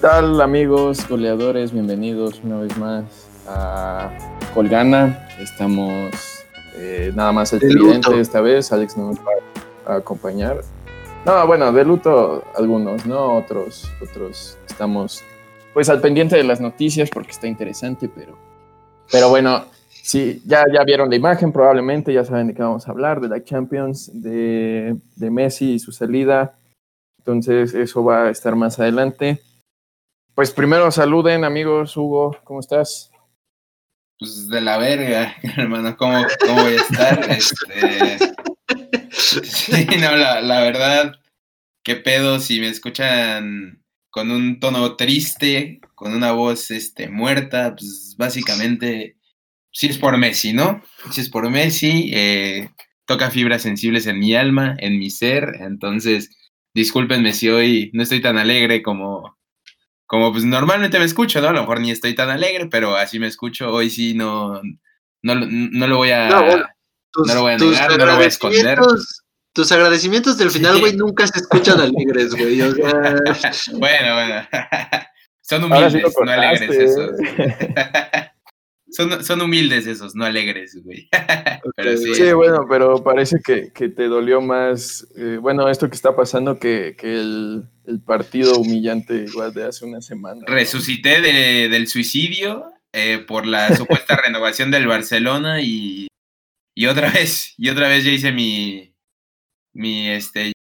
tal amigos goleadores? Bienvenidos una vez más a Colgana. Estamos eh, nada más el luto. esta vez. Alex no nos va a acompañar. No, bueno, de luto algunos, ¿no? Otros, otros estamos pues al pendiente de las noticias porque está interesante, pero, pero bueno, sí, ya, ya vieron la imagen probablemente, ya saben de qué vamos a hablar, de la Champions, de, de Messi y su salida. Entonces eso va a estar más adelante. Pues primero saluden amigos, Hugo, ¿cómo estás? Pues de la verga, hermano, ¿cómo, cómo voy a estar? Este, sí, no, la, la verdad, qué pedo si me escuchan con un tono triste, con una voz este, muerta, pues básicamente, sí es por Messi, ¿no? Sí es por Messi, eh, toca fibras sensibles en mi alma, en mi ser, entonces discúlpenme si hoy no estoy tan alegre como, como pues normalmente me escucho, ¿no? A lo mejor ni estoy tan alegre, pero así me escucho. Hoy sí no, no, lo- no lo voy a. No, bueno, Tus, No lo voy a negar, no lo voy a esconder. agradecimientos- Tus agradecimientos del final, Sí. güey, nunca se escuchan alegres, güey. O sea, bueno, bueno. Son sí humildes, lo no alegres esos. Son, son humildes esos, no alegres, güey. pero sí. Sí, bueno, pero parece que, que te dolió más, eh, bueno, esto que está pasando que, que el, el partido humillante igual de hace una semana. ¿no? Resucité de- del suicidio eh, por la supuesta renovación del Barcelona y, y otra vez, y otra vez ya hice mi, mi este,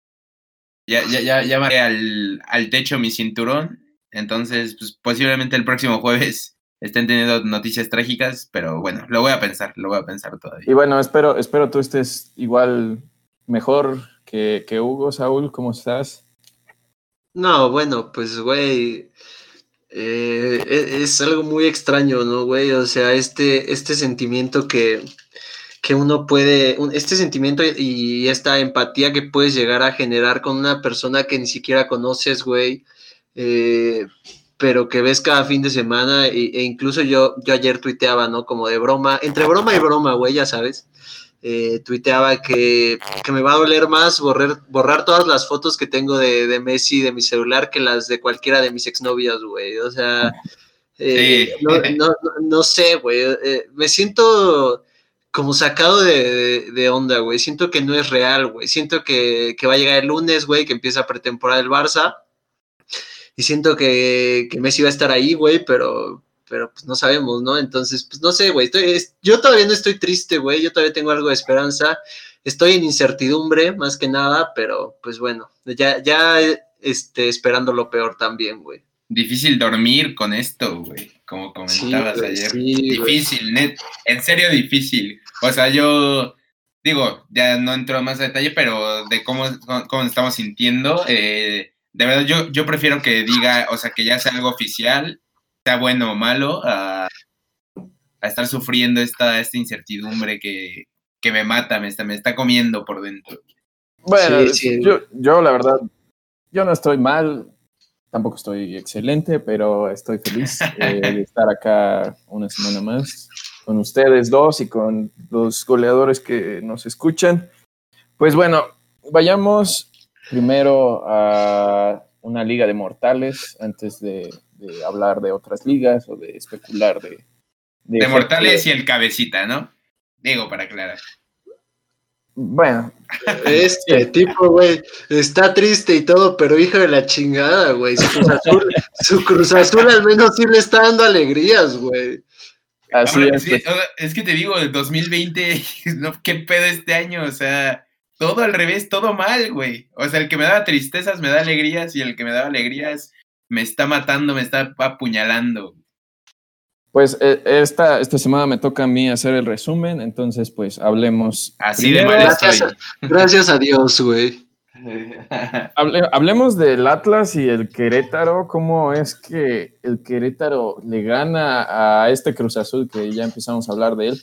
ya, ya, ya, ya marqué al, al techo mi cinturón, entonces pues, posiblemente el próximo jueves estén teniendo noticias trágicas, pero bueno, lo voy a pensar, lo voy a pensar todavía. Y bueno, espero, espero tú estés igual mejor que, que Hugo, Saúl, ¿cómo estás? no, bueno, pues, güey. eh, es, algo muy extraño, ¿no, güey? O sea, este, este sentimiento que, que uno puede, un- este sentimiento y esta empatía que puedes llegar a generar con una persona que ni siquiera conoces, güey, eh, pero que ves cada fin de semana, e, e incluso yo, yo ayer tuiteaba, ¿no? Como de broma, entre broma y broma, güey, ya sabes. eh, tuiteaba que, que me va a doler más borrar, borrar todas las fotos que tengo de, de Messi de mi celular que las de cualquiera de mis exnovias, güey. O sea, eh, Sí. no, no, no, sé, güey. eh, me siento como sacado de, de- de onda, güey. Siento que no es real, güey. Siento que, que va a llegar el lunes, güey, que empieza pretemporada del Barça. Y siento que, que Messi va a estar ahí, güey, pero, pero pues no sabemos, ¿no? Entonces, pues no sé, güey. estoy- es- yo todavía no estoy triste, güey. Yo todavía tengo algo de esperanza. Estoy en incertidumbre, más que nada, pero pues bueno, ya, ya este, esperando lo peor también, güey. Difícil dormir con esto, güey, como comentabas güey, ayer. sí, difícil, net, en serio difícil. O sea, yo digo, ya no entro más a detalle, pero de cómo, cómo estamos sintiendo, eh, de verdad yo, yo prefiero que diga, o sea, que ya sea algo oficial, sea bueno o malo, a, a estar sufriendo esta, esta incertidumbre que, que me mata, me está, me está comiendo por dentro. Bueno, Sí, sí. Yo, yo la verdad, yo no estoy mal, tampoco estoy excelente, pero estoy feliz eh, de estar acá una semana más con ustedes dos y con los goleadores que nos escuchan. Pues bueno, vayamos primero a una liga de mortales antes de, de hablar de otras ligas o de especular de... De Mortales y el cabecita, ¿no? Digo, para aclarar. Bueno, Este tipo, güey, está triste y todo, pero hijo de la chingada, güey. Su Cruz Azul, su Cruz Azul al menos sí le está dando alegrías, güey. así Ahora, es. sí, pues. es que te digo, el 2020, no, qué pedo este año, o sea, todo al revés, todo mal, güey. O sea, el que me daba tristezas me da alegrías y el que me daba alegrías me está matando, me está apuñalando. Pues eh, esta, esta semana me toca a mí hacer el resumen, entonces pues hablemos. Así de mal Gracias, estoy. gracias a Dios, güey. hable- hablemos del Atlas y el Querétaro. ¿Cómo es que el Querétaro le gana a este Cruz Azul, que ya empezamos a hablar de él,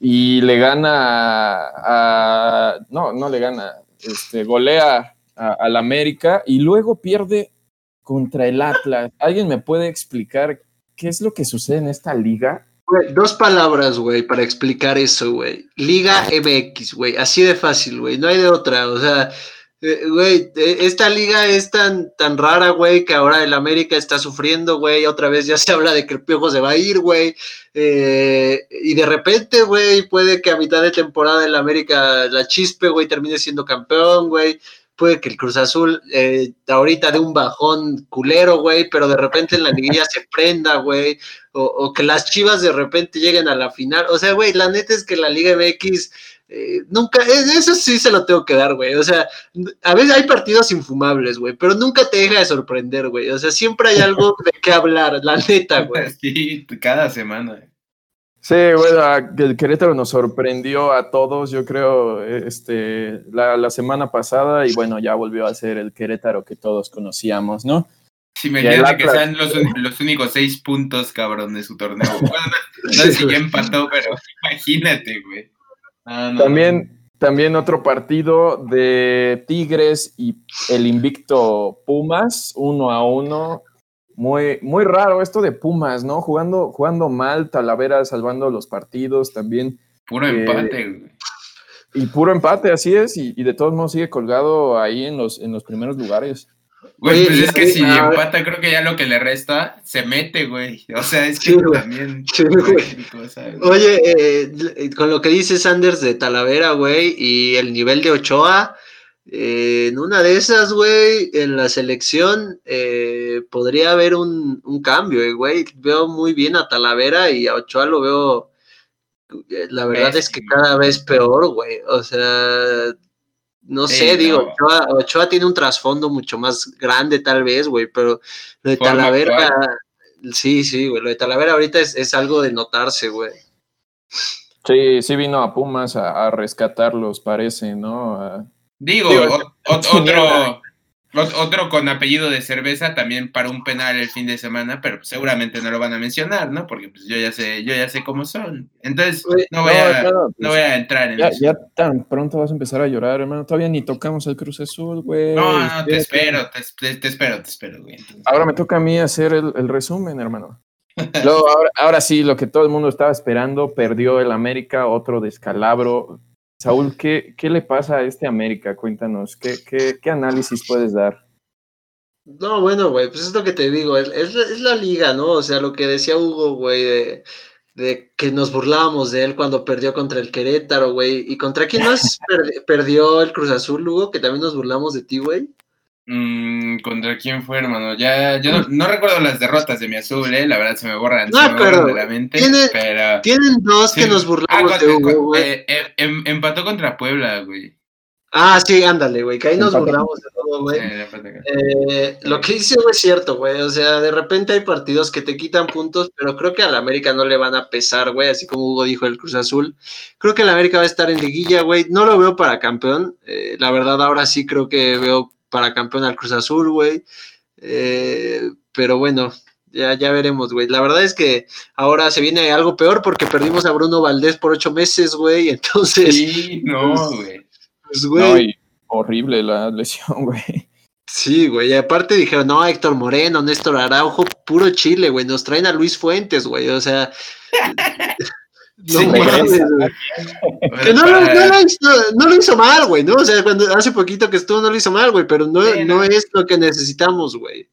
y le gana a. no, no le gana, este, golea a- al América y luego pierde contra el Atlas. ¿Alguien me puede explicar qué es lo que sucede en esta liga? Dos palabras, güey, para explicar eso, güey. Liga MX, güey. Así de fácil, güey. No hay de otra. O sea, güey, eh, esta liga es tan, tan rara, güey, que ahora el América está sufriendo, güey. Otra vez ya se habla de que el Piojo se va a ir, güey. Eh, y de repente, güey, puede que a mitad de temporada el América la chispe, güey, termine siendo campeón, güey. Puede que el Cruz Azul ahorita de un bajón culero, güey, pero de repente en la liguilla se prenda, güey. O, o que las chivas de repente lleguen a la final. O sea, güey, la neta es que la Liga MX eh, nunca, eh, eso sí se lo tengo que dar, güey. O sea, a veces hay partidos infumables, güey, pero nunca te deja de sorprender, güey. O sea, siempre hay algo de qué hablar, la neta, güey. Sí, cada semana. Sí, bueno, el Querétaro nos sorprendió a todos, yo creo, este, la, semana pasada, y bueno, ya volvió a ser el Querétaro que todos conocíamos, ¿no? Sí, me imagínate que sean los, los, únicos seis puntos, cabrón, de su torneo. Bueno, no sé si ya empató, pero imagínate, güey. Ah, también, también otro partido de Tigres y el invicto Pumas, uno a uno. Muy, muy raro esto de Pumas, ¿no? Jugando, jugando mal, Talavera salvando los partidos también. Puro eh, empate, Y puro empate, así es, y, y, de todos modos sigue colgado ahí en los, en los primeros lugares. Güey, pues es que si empata, creo que ya lo que le resta se mete, güey. O sea, es que también. Oye, eh, con lo que dice Sanders de Talavera, güey, y el nivel de Ochoa, eh, en una de esas, güey, en la selección eh, podría haber un, un cambio, güey. Veo muy bien a Talavera y a Ochoa lo veo. La verdad es que cada vez peor, güey. O sea, no sé, digo, Ochoa, tiene un trasfondo mucho más grande tal vez, güey, pero lo de Talavera, sí, sí, güey, lo de Talavera ahorita es, algo de notarse, güey. Sí, sí vino a Pumas a, rescatarlos, parece, ¿no? digo, otro, otro con apellido de cerveza también para un penal el fin de semana, pero seguramente no lo van a mencionar, ¿no? Porque pues yo ya sé, yo ya sé cómo son. Entonces, no voy, a, no pues, voy a entrar en ya, eso. Ya tan pronto vas a empezar a llorar, hermano. Todavía ni tocamos el Cruz Azul, güey. No, no, te espero, te, te, espero, te espero, güey. Ahora me toca a mí hacer el, el resumen, hermano. ahora, ahora sí, lo que todo el mundo estaba esperando, perdió el América, otro descalabro Saúl, ¿qué, ¿qué, le pasa a este América? Cuéntanos, ¿qué, qué, qué análisis puedes dar? No, bueno, güey, pues es lo que te digo, es, es, la liga, ¿no? O sea, lo que decía Hugo, güey, de, de, que nos burlábamos de él cuando perdió contra el Querétaro, güey. ¿Y contra quién más perdió el Cruz Azul, Hugo? Que también nos burlamos de ti, güey. Mm, ¿Contra quién fue, hermano? Ya, yo no, recuerdo las derrotas de mi azul, ¿eh? La verdad se me borran, no, de la mente. pero... Tienen dos que nos burlamos ah, de Hugo, güey. Eh, eh, em, empató contra Puebla, güey. Ah, sí, ándale, güey, que ahí nos burlamos de todo, güey. Eh, lo que dice es cierto, güey. O sea, de repente hay partidos que te quitan puntos, pero creo que a la América no le van a pesar, güey, así como Hugo dijo el Cruz Azul. Creo que la América va a estar en liguilla, güey. No lo veo para campeón. la verdad, ahora sí creo que veo para campeón al Cruz Azul, güey. Eh, pero bueno, ya, ya veremos, güey. La verdad es que ahora se viene algo peor porque perdimos a Bruno Valdés por ocho meses, güey. Entonces. Sí, no, pues, güey. Pues, güey. horrible la lesión, güey. Sí, güey. Y aparte dijeron, no, Héctor Moreno, Néstor Araujo, puro Chile, güey. Nos traen a Luis Fuentes, güey. O sea. No, no, lo hizo, mal, güey, ¿no? O sea, cuando hace poquito que estuvo no lo hizo mal, güey, pero no, no es lo que necesitamos, güey.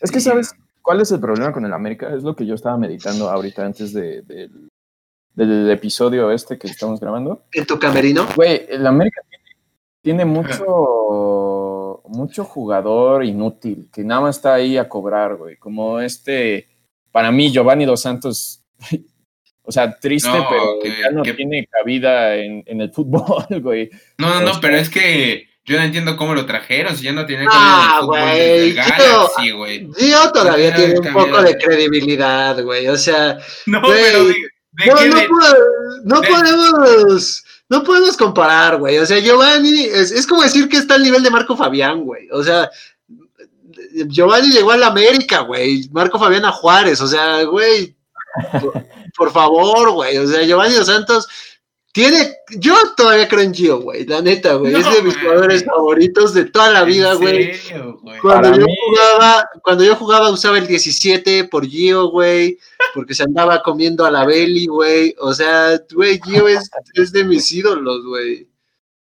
Es que, ¿sabes cuál es el problema con el América? Es lo que yo estaba meditando ahorita antes de, del episodio este que estamos grabando. ¿En tu camerino? Güey, el América tiene, mucho, mucho jugador inútil que nada más está ahí a cobrar, güey. Como este, para mí, Giovanni Dos Santos o sea, triste, pero ya no tiene cabida en, el fútbol, güey. No, no, no, pero es que yo no entiendo cómo lo trajeron, si ya no tiene cabida ah, en el fútbol güey. Yo todavía tiene un poco de credibilidad, güey. O sea, no, pero de, no, podemos, no podemos comparar, güey. O sea, Giovanni es, es como decir que está al nivel de Marco Fabián, güey. O sea, Giovanni llegó a la América, güey. Marco Fabián a Juárez, o sea, güey por favor, güey. O sea, Giovanni Dos Santos tiene. Yo todavía creo en Gio, güey. La neta, güey. es de mis jugadores favoritos de toda la vida, güey. Cuando yo jugaba, cuando yo jugaba usaba el 17 por Gio, güey. Porque se andaba comiendo a la Belly, güey. O sea, güey, Gio es, es de mis ídolos, güey.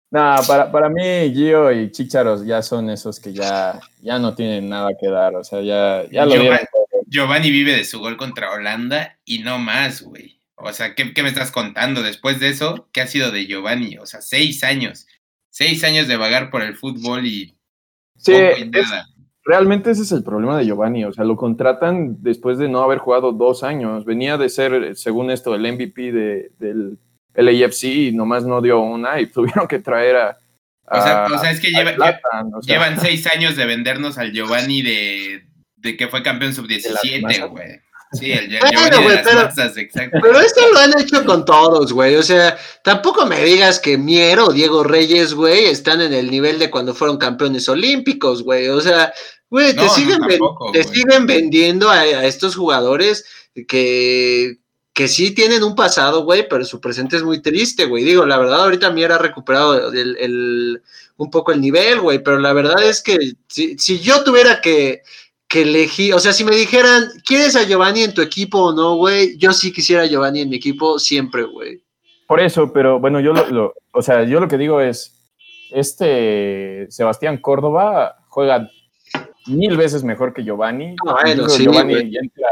Nah, para, para mí, Gio y Chicharos ya son esos que ya, ya no tienen nada que dar. O sea, ya, ya lo Giovanni, dieron todo. Giovanni vive de su gol contra Holanda y no más, güey. O sea, ¿qué, ¿qué, me estás contando después de eso? ¿Qué ha sido de Giovanni? O sea, seis años. Seis años de vagar por el fútbol y Sí, poco y es- nada. realmente ese es el problema de Giovanni. O sea, lo contratan después de no haber jugado dos años. Venía de ser, según esto, el MVP de, del LAFC y nomás no dio una y tuvieron que traer a. O sea, o sea, es que o sea, Llevan seis años de vendernos al Giovanni de, de que fue campeón sub-17, masas. güey. Sí, el Bueno, güey, las pero- masas, exacto. Pero esto lo han hecho con todos, güey. O sea, tampoco me digas que Mier o Diego Reyes, güey, están en el nivel de cuando fueron campeones olímpicos, güey. O sea, güey, te, No, siguen, tampoco, te güey. siguen vendiendo a, a estos jugadores que, que sí tienen un pasado, güey, pero su presente es muy triste, güey. Digo, la verdad, ahorita Mier ha recuperado el, el- un poco el nivel, güey, pero la verdad es que si, si yo tuviera que, que elegir, o sea, si me dijeran, ¿quieres a Giovanni en tu equipo o no, güey? Yo sí quisiera a Giovanni en mi equipo siempre, güey. Por eso, pero bueno, yo lo, lo- o sea, yo lo que digo es, este Sebastián Córdoba juega mil veces mejor que Giovanni. Ah, bueno, sí, Giovanni ya entra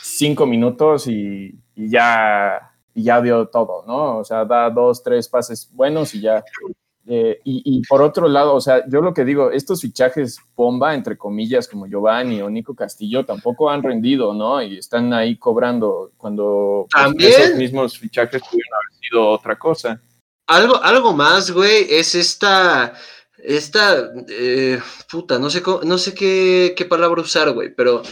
cinco minutos y, y ya, y ya dio todo, ¿no? O sea, da dos, tres pases buenos y ya. Eh, y, y por otro lado, o sea, yo lo que digo, estos fichajes bomba, entre comillas, como Giovanni o Nico Castillo, tampoco han rendido, ¿no? Y están ahí cobrando cuando pues, esos mismos fichajes pudieron haber sido otra cosa. Algo, algo más, güey, es esta, esta, eh, puta, no sé, cómo- no sé qué, qué palabra usar, güey, pero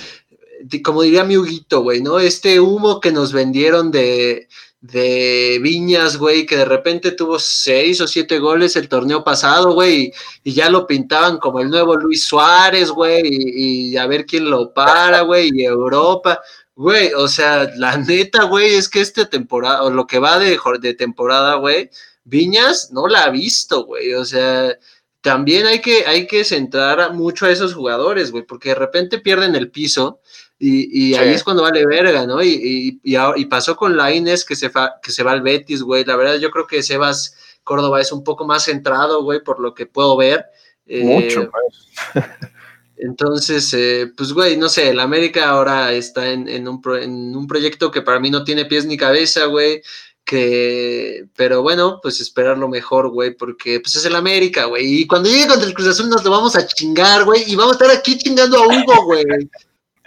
como diría mi Huguito, güey, ¿no? Este humo que nos vendieron de, de Viñas, güey, que de repente tuvo seis o siete goles el torneo pasado, güey, y, ya lo pintaban como el nuevo Luis Suárez, güey, y, a ver quién lo para, güey, y Europa. Güey, o sea, la neta, güey, es que esta temporada, o lo que va de, de temporada, güey, Viñas no la ha visto, güey. O sea, también hay que, hay que centrar mucho a esos jugadores, güey, porque de repente pierden el piso y, y ahí es cuando vale verga, ¿no? Y, y, pasó con Laines que se, fa- que se va al Betis, güey. La verdad, yo creo que Sebas Córdoba es un poco más centrado, güey, por lo que puedo ver. Eh, Mucho, pues. entonces, eh, pues, güey, no sé, el América ahora está en, en un pro- en un proyecto que para mí no tiene pies ni cabeza, güey. Que, pero bueno, pues esperar lo mejor, güey, porque pues es el América, güey. Y cuando llegue contra el Cruz Azul nos lo vamos a chingar, güey, y vamos a estar aquí chingando a Hugo, güey.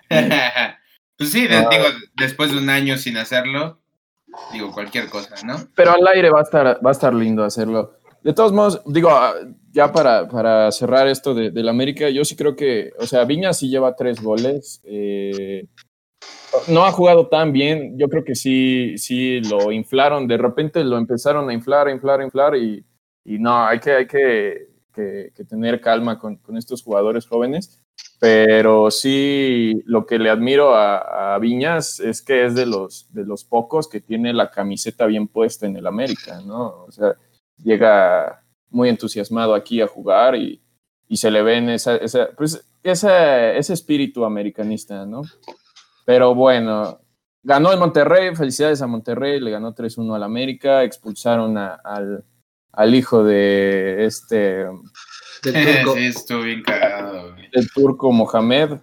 pues sí, de- Ah. digo, después de un año sin hacerlo, digo cualquier cosa, ¿no? Pero al aire va a estar, va a estar lindo hacerlo. De todos modos, digo, ah, ya para, para cerrar esto de, del América, yo sí creo que, o sea, Viña sí lleva tres goles. eh, no ha jugado tan bien. Yo creo que sí, sí lo inflaron. De repente lo empezaron a inflar, a inflar, a inflar. Y, y no, hay que, hay que, que- que tener calma con, con estos jugadores jóvenes. Pero sí, lo que le admiro a, a Viñas es que es de los, de los pocos que tiene la camiseta bien puesta en el América, ¿no? O sea, llega muy entusiasmado aquí a jugar y, y se le ve en esa, esa, pues, esa- ese espíritu americanista, ¿no? Pero bueno, ganó el Monterrey, felicidades a Monterrey, le ganó 3-1 al América, expulsaron a- al, al hijo de este, Del turco. sí, estuvo bien. El turco Mohamed,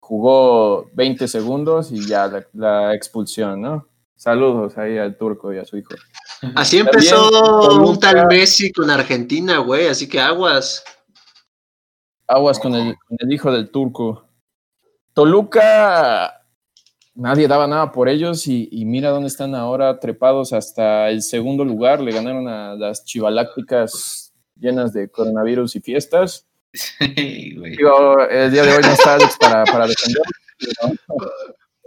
jugó 20 segundos y ya la, la expulsión, ¿no? Saludos ahí al turco y a su hijo. Así empezó También, un tal. Messi con Argentina, güey, así que aguas. Aguas con el, con el hijo del turco. Toluca, nadie daba nada por ellos y, y mira dónde están ahora trepados hasta el segundo lugar. Le ganaron a las chivalácticas llenas de coronavirus y fiestas. Sí, güey. Digo, el día de hoy no está Alex para, para defender.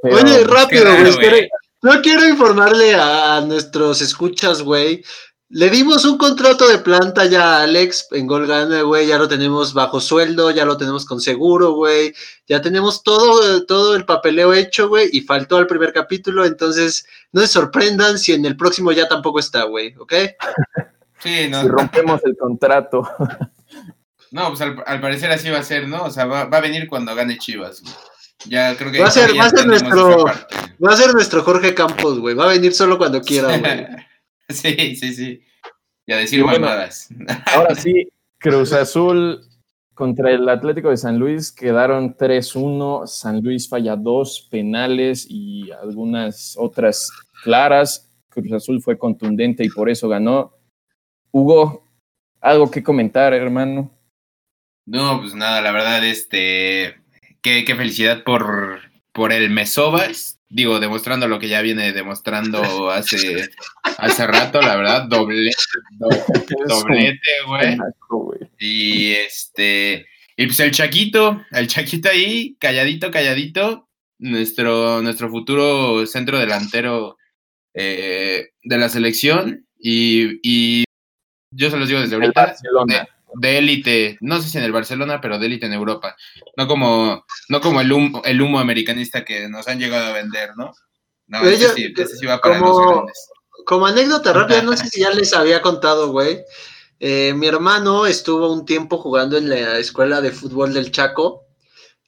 pero- Oye, rápido, güey. No quiero informarle a nuestros escuchas, güey. Le dimos un contrato de planta ya a Alex en Gol güey. Ya lo tenemos bajo sueldo, ya lo tenemos con seguro, güey. Ya tenemos todo, todo el papeleo hecho, güey. Y faltó al primer capítulo. Entonces, no se sorprendan si en el próximo ya tampoco está, güey. ¿Ok? Sí, no. si rompemos el contrato. No, pues al, al parecer así va a ser, ¿no? O sea, va, va a venir cuando gane Chivas, güey. Ya creo que Va a ser- ya va a ser entendimos nuestro-. Va a ser nuestro Jorge Campos, güey. Va a venir solo cuando quiera, güey. sí, sí, sí. Y a decir Y bueno, mamadas. Ahora sí, Cruz Azul contra el Atlético de San Luis quedaron 3-1. San Luis falla dos penales y algunas otras claras. Cruz Azul fue contundente y por eso ganó. Hugo, algo que comentar, hermano. No, pues nada, la verdad, este. Qué, qué felicidad por, por el Mesobas. Digo, demostrando lo que ya viene demostrando hace, hace rato, la verdad, doble, do- doblete, güey. Y este. Y pues el Chaquito, el Chaquito ahí, calladito, calladito. Nuestro, nuestro futuro centro delantero eh, de la selección. Y, y yo se los digo desde El ahorita. Barcelona. De élite, no sé si en el Barcelona, pero de élite en Europa. No como, no como el humo, el humo americanista que nos han llegado a vender, ¿no? No, ese sí, ese sí va para como- los grandes. Como anécdota rápida, no sé si ya les había contado, güey. Eh, mi hermano estuvo un tiempo jugando en la escuela de fútbol del Chaco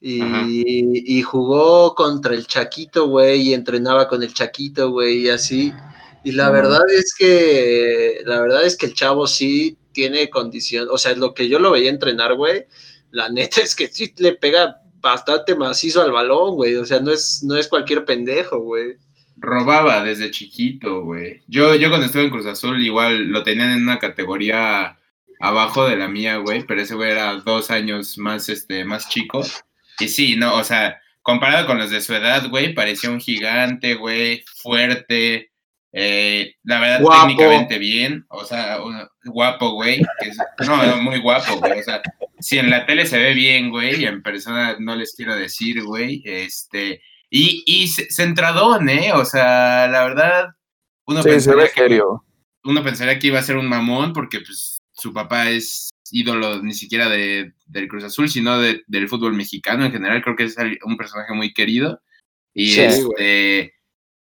y, y jugó contra el Chaquito, güey, y entrenaba con el Chaquito, güey, y así. Y la verdad es que, la verdad es que el chavo sí tiene condición, o sea, lo que yo lo veía entrenar, güey, la neta es que sí le pega bastante macizo al balón, güey, o sea, no es, no es cualquier pendejo, güey. Robaba desde chiquito, güey. Yo, yo cuando estuve en Cruz Azul igual lo tenían en una categoría abajo de la mía, güey, pero ese güey era dos años más, este, más chico. Y sí, no, o sea, comparado con los de su edad, güey, parecía un gigante, güey, fuerte, eh, la verdad, Guapo. técnicamente bien, o sea, guapo, güey, es- no, no, muy guapo, güey, o sea, si en la tele se ve bien, güey, y en persona no les quiero decir, güey, este, y, y ce- centradón, ¿eh? O sea, la verdad, uno Sí, se pensaría ve que uno pensaría que iba a ser un mamón porque pues su papá es ídolo ni siquiera de, del Cruz Azul, sino de- del fútbol mexicano en general. Creo que es un personaje muy querido. Y Sí, este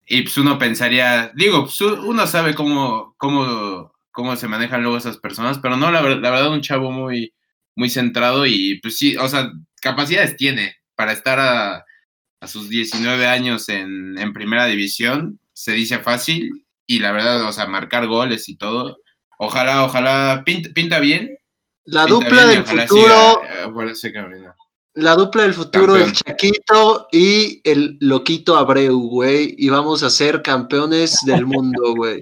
y pues uno pensaría, digo, pues, uno sabe cómo, cómo, cómo se manejan luego esas personas, pero no, la, la verdad, un chavo muy, muy centrado y pues sí, o sea, capacidades tiene para estar a, a sus 19 años en, en primera división, se dice fácil, y la verdad, o sea, marcar goles y todo. Ojalá, ojalá, pinta, pinta bien. La pinta dupla bien del futuro, siga, eh. La dupla del futuro, el. Chaquito y el Loquito Abreu, güey, y vamos a ser campeones del mundo, güey.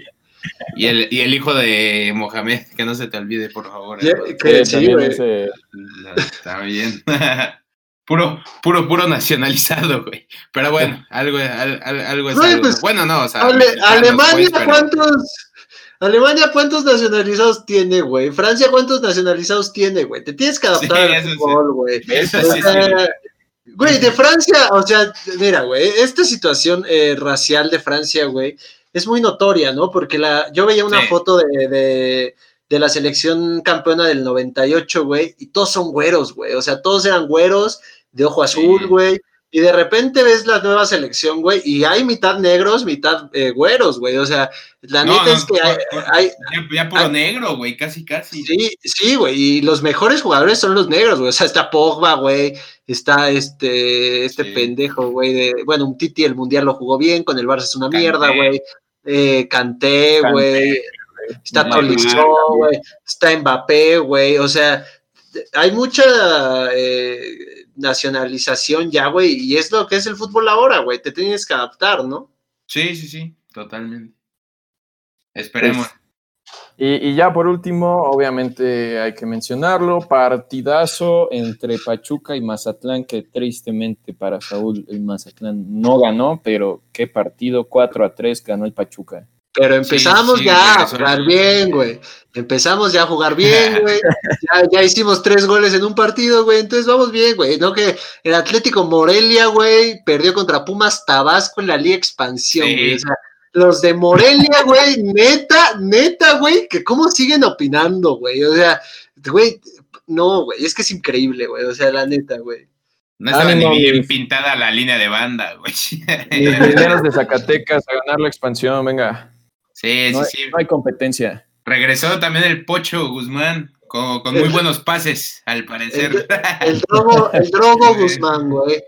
Y el, y el hijo de Mohamed, que no se te olvide, por favor. Que Sí, sí, también ese- Está bien. puro, puro, puro nacionalizado, güey. Pero bueno, algo, al- al- algo es Güey, algo. pues, bueno, no, o sea. Ale- Alemania, pero- ¿cuántos? Alemania, ¿cuántos nacionalizados tiene, güey? Francia, ¿cuántos nacionalizados tiene, güey? Te tienes que adaptar Sí, al fútbol, güey. O sea, Güey, de Francia, o sea, mira, güey, esta situación eh, racial de Francia, güey, es muy notoria, ¿no? Porque la, yo veía una Sí. foto de, de, de la selección campeona del 98, güey, y todos son güeros, güey, o sea, todos eran güeros, de ojo azul, güey, y de repente ves la nueva selección, güey, y hay mitad negros, mitad eh, güeros, güey, o sea, la No, neta no, es que hay, por- por- hay, Ya, hay- negro, güey, casi, casi. Sí, sí, güey, y los mejores jugadores son los negros, güey. O sea, está Pogba, güey, está este, este Sí. pendejo, güey, de, bueno, un Titi el Mundial lo jugó bien, con el Barça es una mierda, güey. Eh, Kanté, güey, está también. güey, está Mbappé, güey, o sea, hay mucha eh, nacionalización ya, güey, y es lo que es el fútbol ahora, güey, te tienes que adaptar, ¿no? Sí, sí, sí, totalmente. Esperemos. Y, y ya por último, obviamente hay que mencionarlo, partidazo entre Pachuca y Mazatlán, que tristemente para Saúl el Mazatlán no ganó, pero qué partido, 4 a 3 ganó el Pachuca. Pero empezamos sí, ya a jugar bien, güey. Empezamos ya a jugar bien, güey. Ya, ya hicimos tres goles en un partido, güey. Entonces vamos bien, güey. No que el Atlético Morelia, güey, perdió contra Pumas Tabasco en la Liga Expansión, Sí. güey. O sea, los de Morelia, güey, neta, neta, güey, que cómo siguen opinando, güey. O sea, güey, no, güey, es que es increíble, güey. O sea, la neta, güey. No estaba Ánimo, ni bien mis- pintada la línea de banda, güey. Mineros de Zacatecas a ganar la expansión, venga. Sí, No, sí, hay- sí. no hay competencia. Regresó también el Pocho Guzmán, con, con muy buenos pases, al parecer. El drogo, el drogo Guzmán, güey.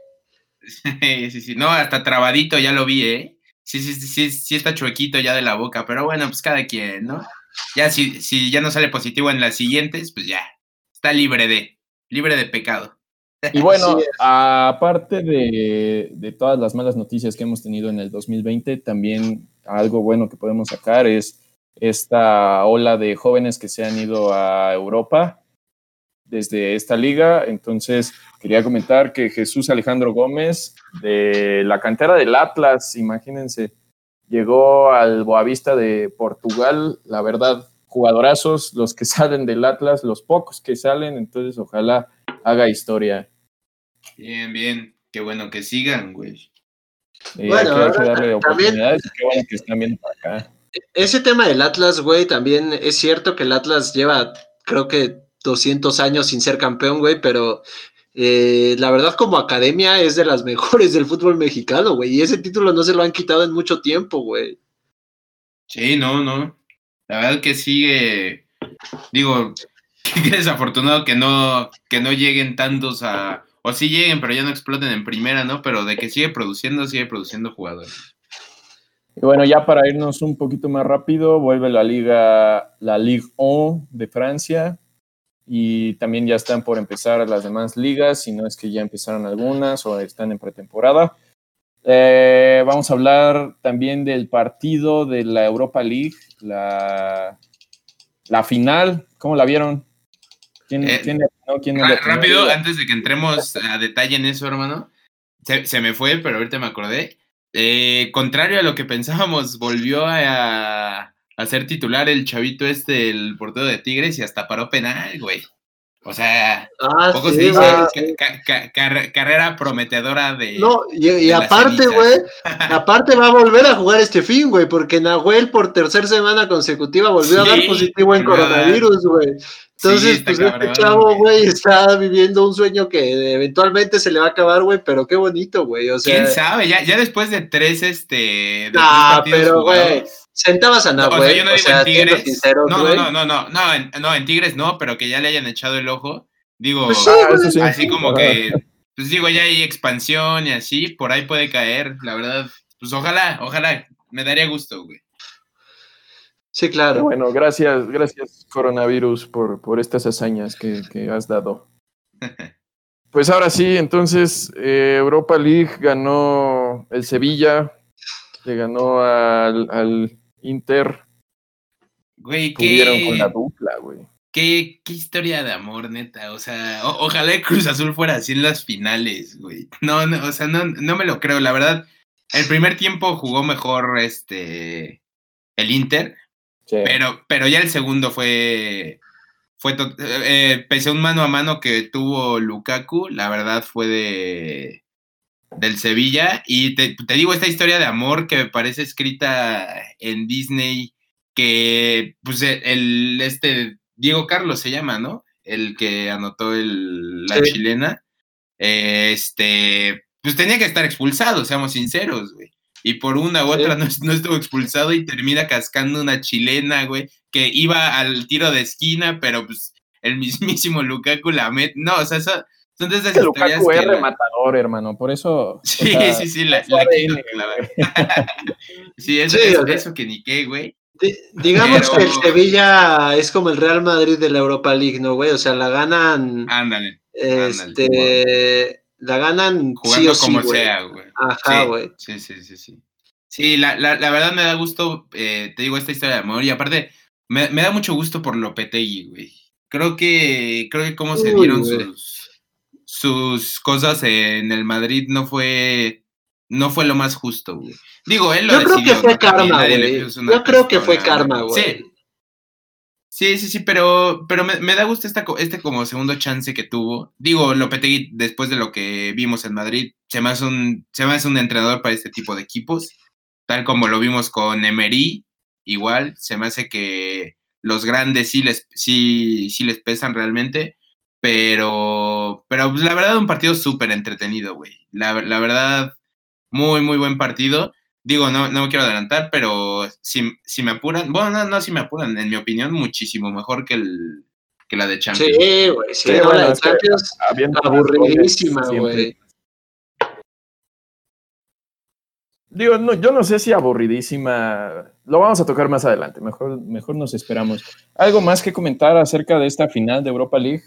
Sí, sí, sí. No, hasta trabadito ya lo vi, ¿eh? Sí, sí, sí, sí, sí está chuequito ya de la boca, pero bueno, pues cada quien, ¿no? ya si, si ya no sale positivo en las siguientes, pues ya, está libre de, libre de pecado. Y bueno, aparte de, de, todas las malas noticias que hemos tenido en el 2020, también algo bueno que podemos sacar es esta ola de jóvenes que se han ido a Europa desde esta liga. Entonces, quería comentar que Jesús Alejandro Gómez, de la cantera del Atlas, imagínense, llegó al Boavista de Portugal. La verdad, jugadorazos los que salen del Atlas, los pocos que salen, entonces ojalá haga historia. Bien, bien. Qué bueno que sigan, güey. bueno, hay que darle oportunidades. Qué bueno que están viendo acá. Ese tema del Atlas, güey, también es cierto que el Atlas lleva, creo que 200 años sin ser campeón, güey, pero eh, la verdad como academia es de las mejores del fútbol mexicano, güey, y ese título no se lo han quitado en mucho tiempo, güey. Sí, no, no. La verdad que sigue, digo, qué desafortunado que no, que no lleguen tantos a, o sí lleguen, pero ya no exploten en primera, ¿no? Pero de que sigue produciendo, sigue produciendo jugadores. Y bueno, ya para irnos un poquito más rápido, vuelve la Liga, la Ligue 1 de Francia y también ya están por empezar las demás ligas, si no es que ya empezaron algunas o están en pretemporada. Eh, vamos a hablar también del partido de la Europa League, la, la final, ¿cómo la vieron? ¿Quién, eh, quién, rápido, antes de que entremos a detalle en eso, hermano, se, se me fue, pero ahorita me acordé. Eh, contrario a lo que pensábamos, volvió a, a, ser titular el chavito este, el portero de Tigres, y hasta paró penal, güey. O sea, ah, poco se dice carrera prometedora de. No, y, aparte, güey, aparte va a volver a jugar este fin, güey, porque Nahuel por tercera semana consecutiva volvió a dar positivo en coronavirus, güey. Entonces, pues este chavo, güey, está viviendo un sueño que eventualmente se le va a acabar, güey, pero qué bonito, güey. O sea, ¿Quién sabe? Ya, ya después de tres, este. ah, pero, güey. Sentabas a Nahuel. o sea, yo no digo en Tigres. no, no, no, no, no, en, no, en Tigres no, pero que ya le hayan echado el ojo. Digo, pues así como que, pues digo, ya hay expansión y así, por ahí puede caer, la verdad. Pues ojalá, ojalá, me daría gusto, güey. Sí, claro. bueno, gracias, gracias coronavirus por, por estas hazañas que, has dado. Pues ahora sí, entonces eh, Europa League ganó el Sevilla, le ganó al, Inter. Güey, ¿qué? con la dupla, güey. Qué, qué, historia de amor, neta. O sea, ojalá el Cruz Azul fuera así en las finales, güey. No, no, o sea, no, no me lo creo. La verdad, el primer tiempo jugó mejor este el Inter, pero, pero ya el segundo fue. fue eh, pese a un mano a mano que tuvo Lukaku, la verdad fue de del Sevilla. Y te, digo esta historia de amor que me parece escrita en Disney, que pues el este Diego Carlos se llama, ¿no? El que anotó el, la chilena. este, pues tenía que estar expulsado, seamos sinceros, güey y por una u otra no, estuvo expulsado y termina cascando una chilena, güey, que iba al tiro de esquina, pero pues el mismísimo Lukaku la met... No, o sea, eso, son de esas historias Lukaku es rematador, hermano, por eso... Sí, sí, sí, la, la, la Sí, eso, sí, eso, que ni qué, güey. digamos que el Sevilla es como el Real Madrid de la Europa League, ¿no, güey? O sea, la ganan... Ándale. Este la ganan jugando como sea, güey. Ajá, güey. Sí, sí, sí, sí. Sí, la, la, la verdad me da gusto, eh, te digo, esta historia de amor. Y aparte, me, me da mucho gusto por Lopetegui, güey. Creo que, creo que cómo se dieron sus, sus cosas en el Madrid no fue, no fue lo más justo, güey. Digo, él lo Yo creo que fue karma, güey. Yo creo que fue karma, güey. Sí, Sí, sí, sí, pero, pero me, da gusto esta, este como segundo chance que tuvo. Digo, Lopetegui, después de lo que vimos en Madrid, se me, hace un, se me hace un entrenador para este tipo de equipos, tal como lo vimos con Emery, igual, se me hace que los grandes sí les, sí, sí les pesan realmente, pero, pero pues, la verdad un partido súper entretenido, güey. La, la verdad, muy, muy buen partido. Digo, no, no me quiero adelantar, pero si, si me apuran, bueno, no, no si me apuran, en mi opinión, muchísimo mejor que, el, que la de Champions. Sí, güey, sí, la de Champions aburridísima, güey. Digo, no, yo no sé si aburridísima. Lo vamos a tocar más adelante. Mejor, mejor nos esperamos. ¿Algo más que comentar acerca de esta final de Europa League?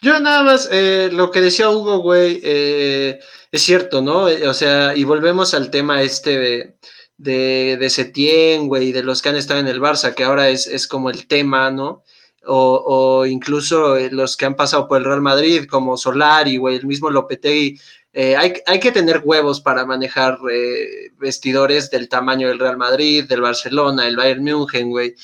Yo nada más, eh, lo que decía Hugo, güey, eh, es cierto, ¿no? Eh, o sea, y volvemos al tema este de, de, de Setién, güey, de los que han estado en el Barça, que ahora es, es como el tema, ¿no? O, o, incluso los que han pasado por el Real Madrid, como Solari, güey, el mismo Lopetegui, eh, hay, hay, que tener huevos para manejar eh, vestidores del tamaño del Real Madrid, del Barcelona, el Bayern München, güey.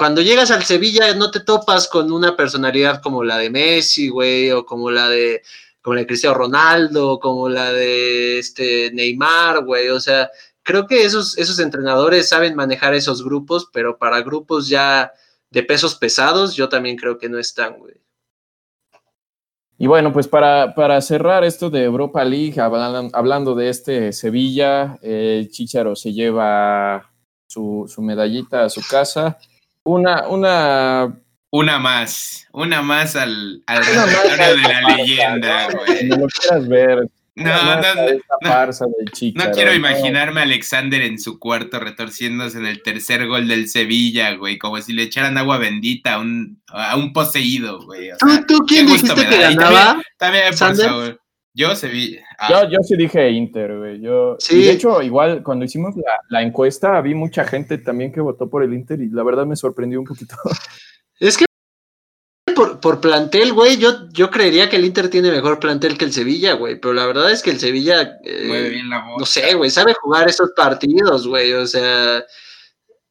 Eh, cuando llegas al Sevilla no te topas con una personalidad como la de Messi, güey, o como la de, como la de Cristiano Ronaldo, como la de este Neymar, güey. O sea, creo que esos, esos entrenadores saben manejar esos grupos, pero para grupos ya de pesos pesados, yo también creo que no están, güey. Y bueno, pues para, para, cerrar esto de Europa League, hablan, hablando de este Sevilla, el Chicharo se lleva su, medallita a su casa. Una, una. Una más, una más al, al una más de la leyenda, güey. No lo quieras ver. No, no, no, no, quiero imaginarme a Alexander en su cuarto retorciéndose en el tercer gol del Sevilla, güey, como si le echaran agua bendita a un, a un poseído, güey. O sea, ¿Tú, ¿Tú, quién dijiste que ganaba? También, también por favor. Yo, Sevilla. Ah. Yo, yo sí dije Inter, güey. Yo, sí. De hecho, igual cuando hicimos la, la, encuesta, vi mucha gente también que votó por el Inter y la verdad me sorprendió un poquito. Es que por, por, plantel, güey, yo, yo creería que el Inter tiene mejor plantel que el Sevilla, güey, pero la verdad es que el Sevilla, eh, bien la no sé, güey, sabe jugar esos partidos, güey, o sea,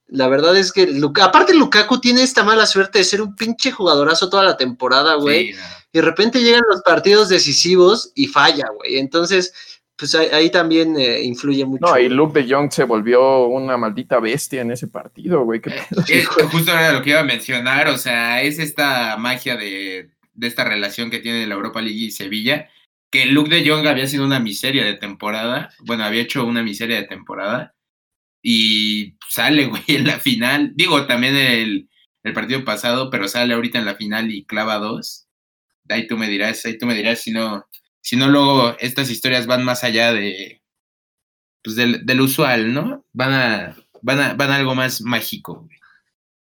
la verdad es que, Luka, aparte Lukaku tiene esta mala suerte de ser un pinche jugadorazo toda la temporada, güey, Sí, no. Y de repente llegan los partidos decisivos y falla, güey, entonces, pues ahí, ahí también eh, influye mucho. No, y Luke de Jong se volvió una maldita bestia en ese partido, güey. Justo era lo que iba a mencionar, o sea, es esta magia de, de esta relación que tiene la Europa League y Sevilla, que Luke de Jong había sido una miseria de temporada, bueno, había hecho una miseria de temporada, y sale, güey, en la final, digo, también el, el partido pasado, pero sale ahorita en la final y clava dos. Ahí tú me dirás, ahí tú me dirás si no, si no luego estas historias van más allá de, pues del, usual, ¿no? Van a, van a, van algo más mágico.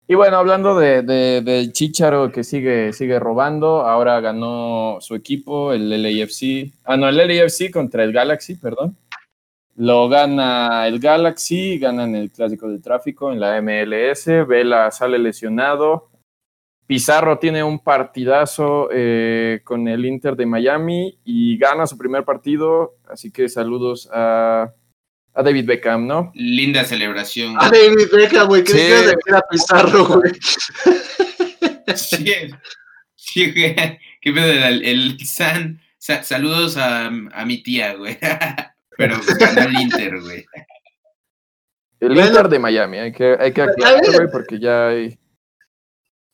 Y bueno, hablando de, de, del Chicharo que sigue, sigue robando, ahora ganó su equipo, el LAFC. Ah, no, el LAFC contra el Galaxy, perdón. Lo gana el Galaxy, ganan el clásico del tráfico en la MLS. Vela sale lesionado. Pizarro tiene un partidazo eh, con el Inter de Miami y gana su primer partido. Así que saludos a, a David Beckham, ¿no? Linda celebración. A David Beckham, güey, ¿qué sí. de que era Pizarro, güey? Sí, sí, güey. ¿Qué pedo? El, el San, sa, saludos a, a mi tía, güey. Pero ganó el Inter, güey. El bueno, Inter de Miami, hay que, hay que aclarar, güey, porque ya hay.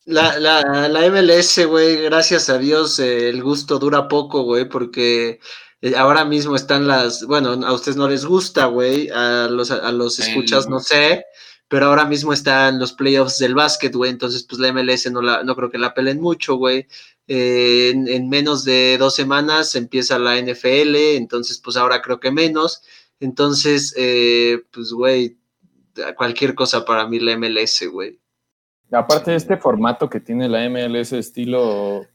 La, la, la MLS, güey, gracias a Dios, eh, el gusto dura poco, güey, porque eh, ahora mismo están las, bueno, a ustedes no les gusta, güey, a los, a los escuchas no sé, pero ahora mismo están los playoffs del básquet, güey, entonces pues la MLS no, la, no creo que la pelen mucho, güey. Eh, en, en, menos de dos semanas empieza la NFL, entonces pues ahora creo que menos. Entonces, eh, pues, güey, cualquier cosa para mí la MLS, güey. Aparte de este formato que tiene la MLS estilo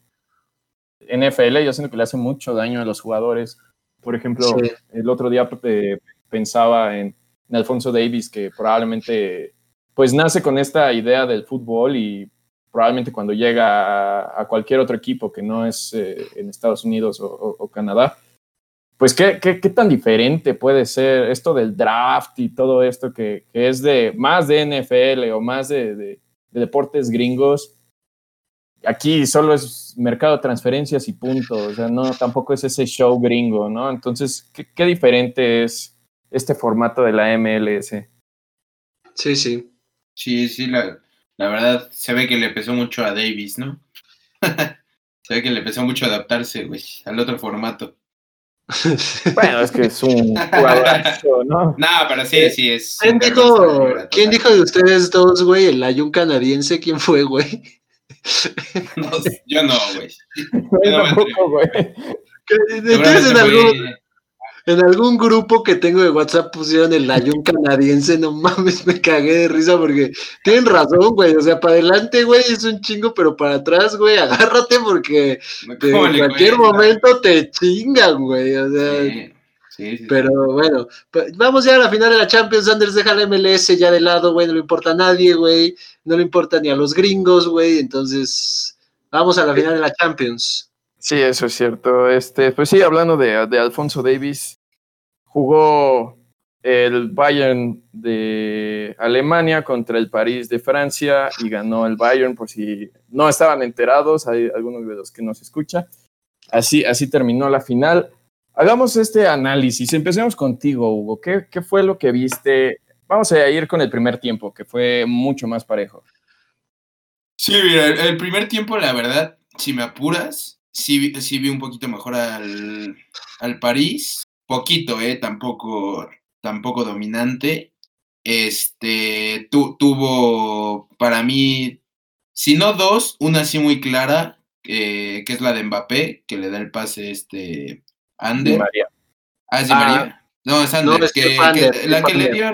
NFL, yo siento que le hace mucho daño a los jugadores. Por ejemplo, sí. el otro día eh, pensaba en, en, Alfonso Davis, que probablemente pues nace con esta idea del fútbol y probablemente cuando llega a, a cualquier otro equipo que no es eh, en Estados Unidos o, o, o Canadá, pues ¿qué, ¿qué, qué, tan diferente puede ser esto del draft y todo esto que, que es de más de NFL o más de, de, de deportes gringos aquí solo es mercado de transferencias y punto, o sea, no, tampoco es ese show gringo, ¿no? Entonces, ¿qué, qué diferente es este formato de la MLS? Sí, sí. Sí, sí, la, la verdad se ve que le pesó mucho a Davis, ¿no? se ve que le pesó mucho adaptarse, güey, al otro formato. Bueno, es que es un jugadorazo, ¿no? No, pero sí, sí, es. ¿Quién dijo, ¿quién dijo de ustedes dos, güey, el ayun canadiense? ¿Quién fue, güey? No, yo no, güey. Yo tampoco, güey. Entonces, en algún, en algún grupo que tengo de WhatsApp pusieron el ayun canadiense, no mames, me cagué de risa porque tienen razón, güey. O sea, para adelante, güey, es un chingo, pero para atrás, güey, agárrate porque en cualquier momento te chingan, güey. O sea. Sí, sí, pero bueno, pues, vamos ya a la final de la Champions. Anders deja la MLS ya de lado, güey. No le importa a nadie, güey. No le importa ni a los gringos, güey. Entonces, vamos a la final de la Champions. Sí, eso es cierto. Este, pues sí, hablando de, de Alfonso Davis, jugó el Bayern de Alemania contra el París de Francia y ganó el Bayern, por si no estaban enterados, hay algunos de los que nos escuchan. Así, así terminó la final. Hagamos este análisis. Empecemos contigo, Hugo. ¿Qué, ¿Qué, fue lo que viste? Vamos a ir con el primer tiempo, que fue mucho más parejo. Sí, mira, el primer tiempo, la verdad, si me apuras, sí, sí vi un poquito mejor al, al París. Poquito, ¿eh? Tampoco, tampoco dominante. Este, tuvo para mí, si no dos, una así muy clara, que es la de Mbappé, que le da el pase este Ander. María. Ah, es de María. Ah. No, es Ander, que, la que le dio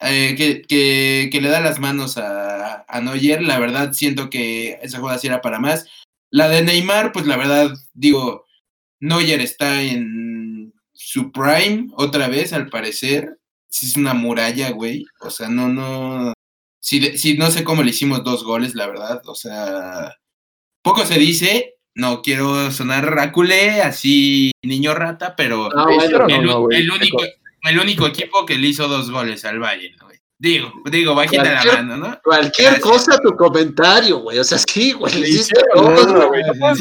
eh, que, que, que, le da las manos a, a Neuer, la verdad siento que esa jugada sí era para más. La de Neymar, pues la verdad, digo, Neuer está en su prime otra vez, al parecer. Si es una muralla, güey. O sea, no, no. Si, si no sé cómo le hicimos dos goles, la verdad. O sea, poco se dice. No quiero sonar rácule, así niño rata, pero el, único, el único equipo que le hizo dos goles al Bayern. Digo, digo, bajita la mano, ¿no? Cualquier cosa tu comentario, güey. O sea, sí, güey. Le hicieron uno, güey. Después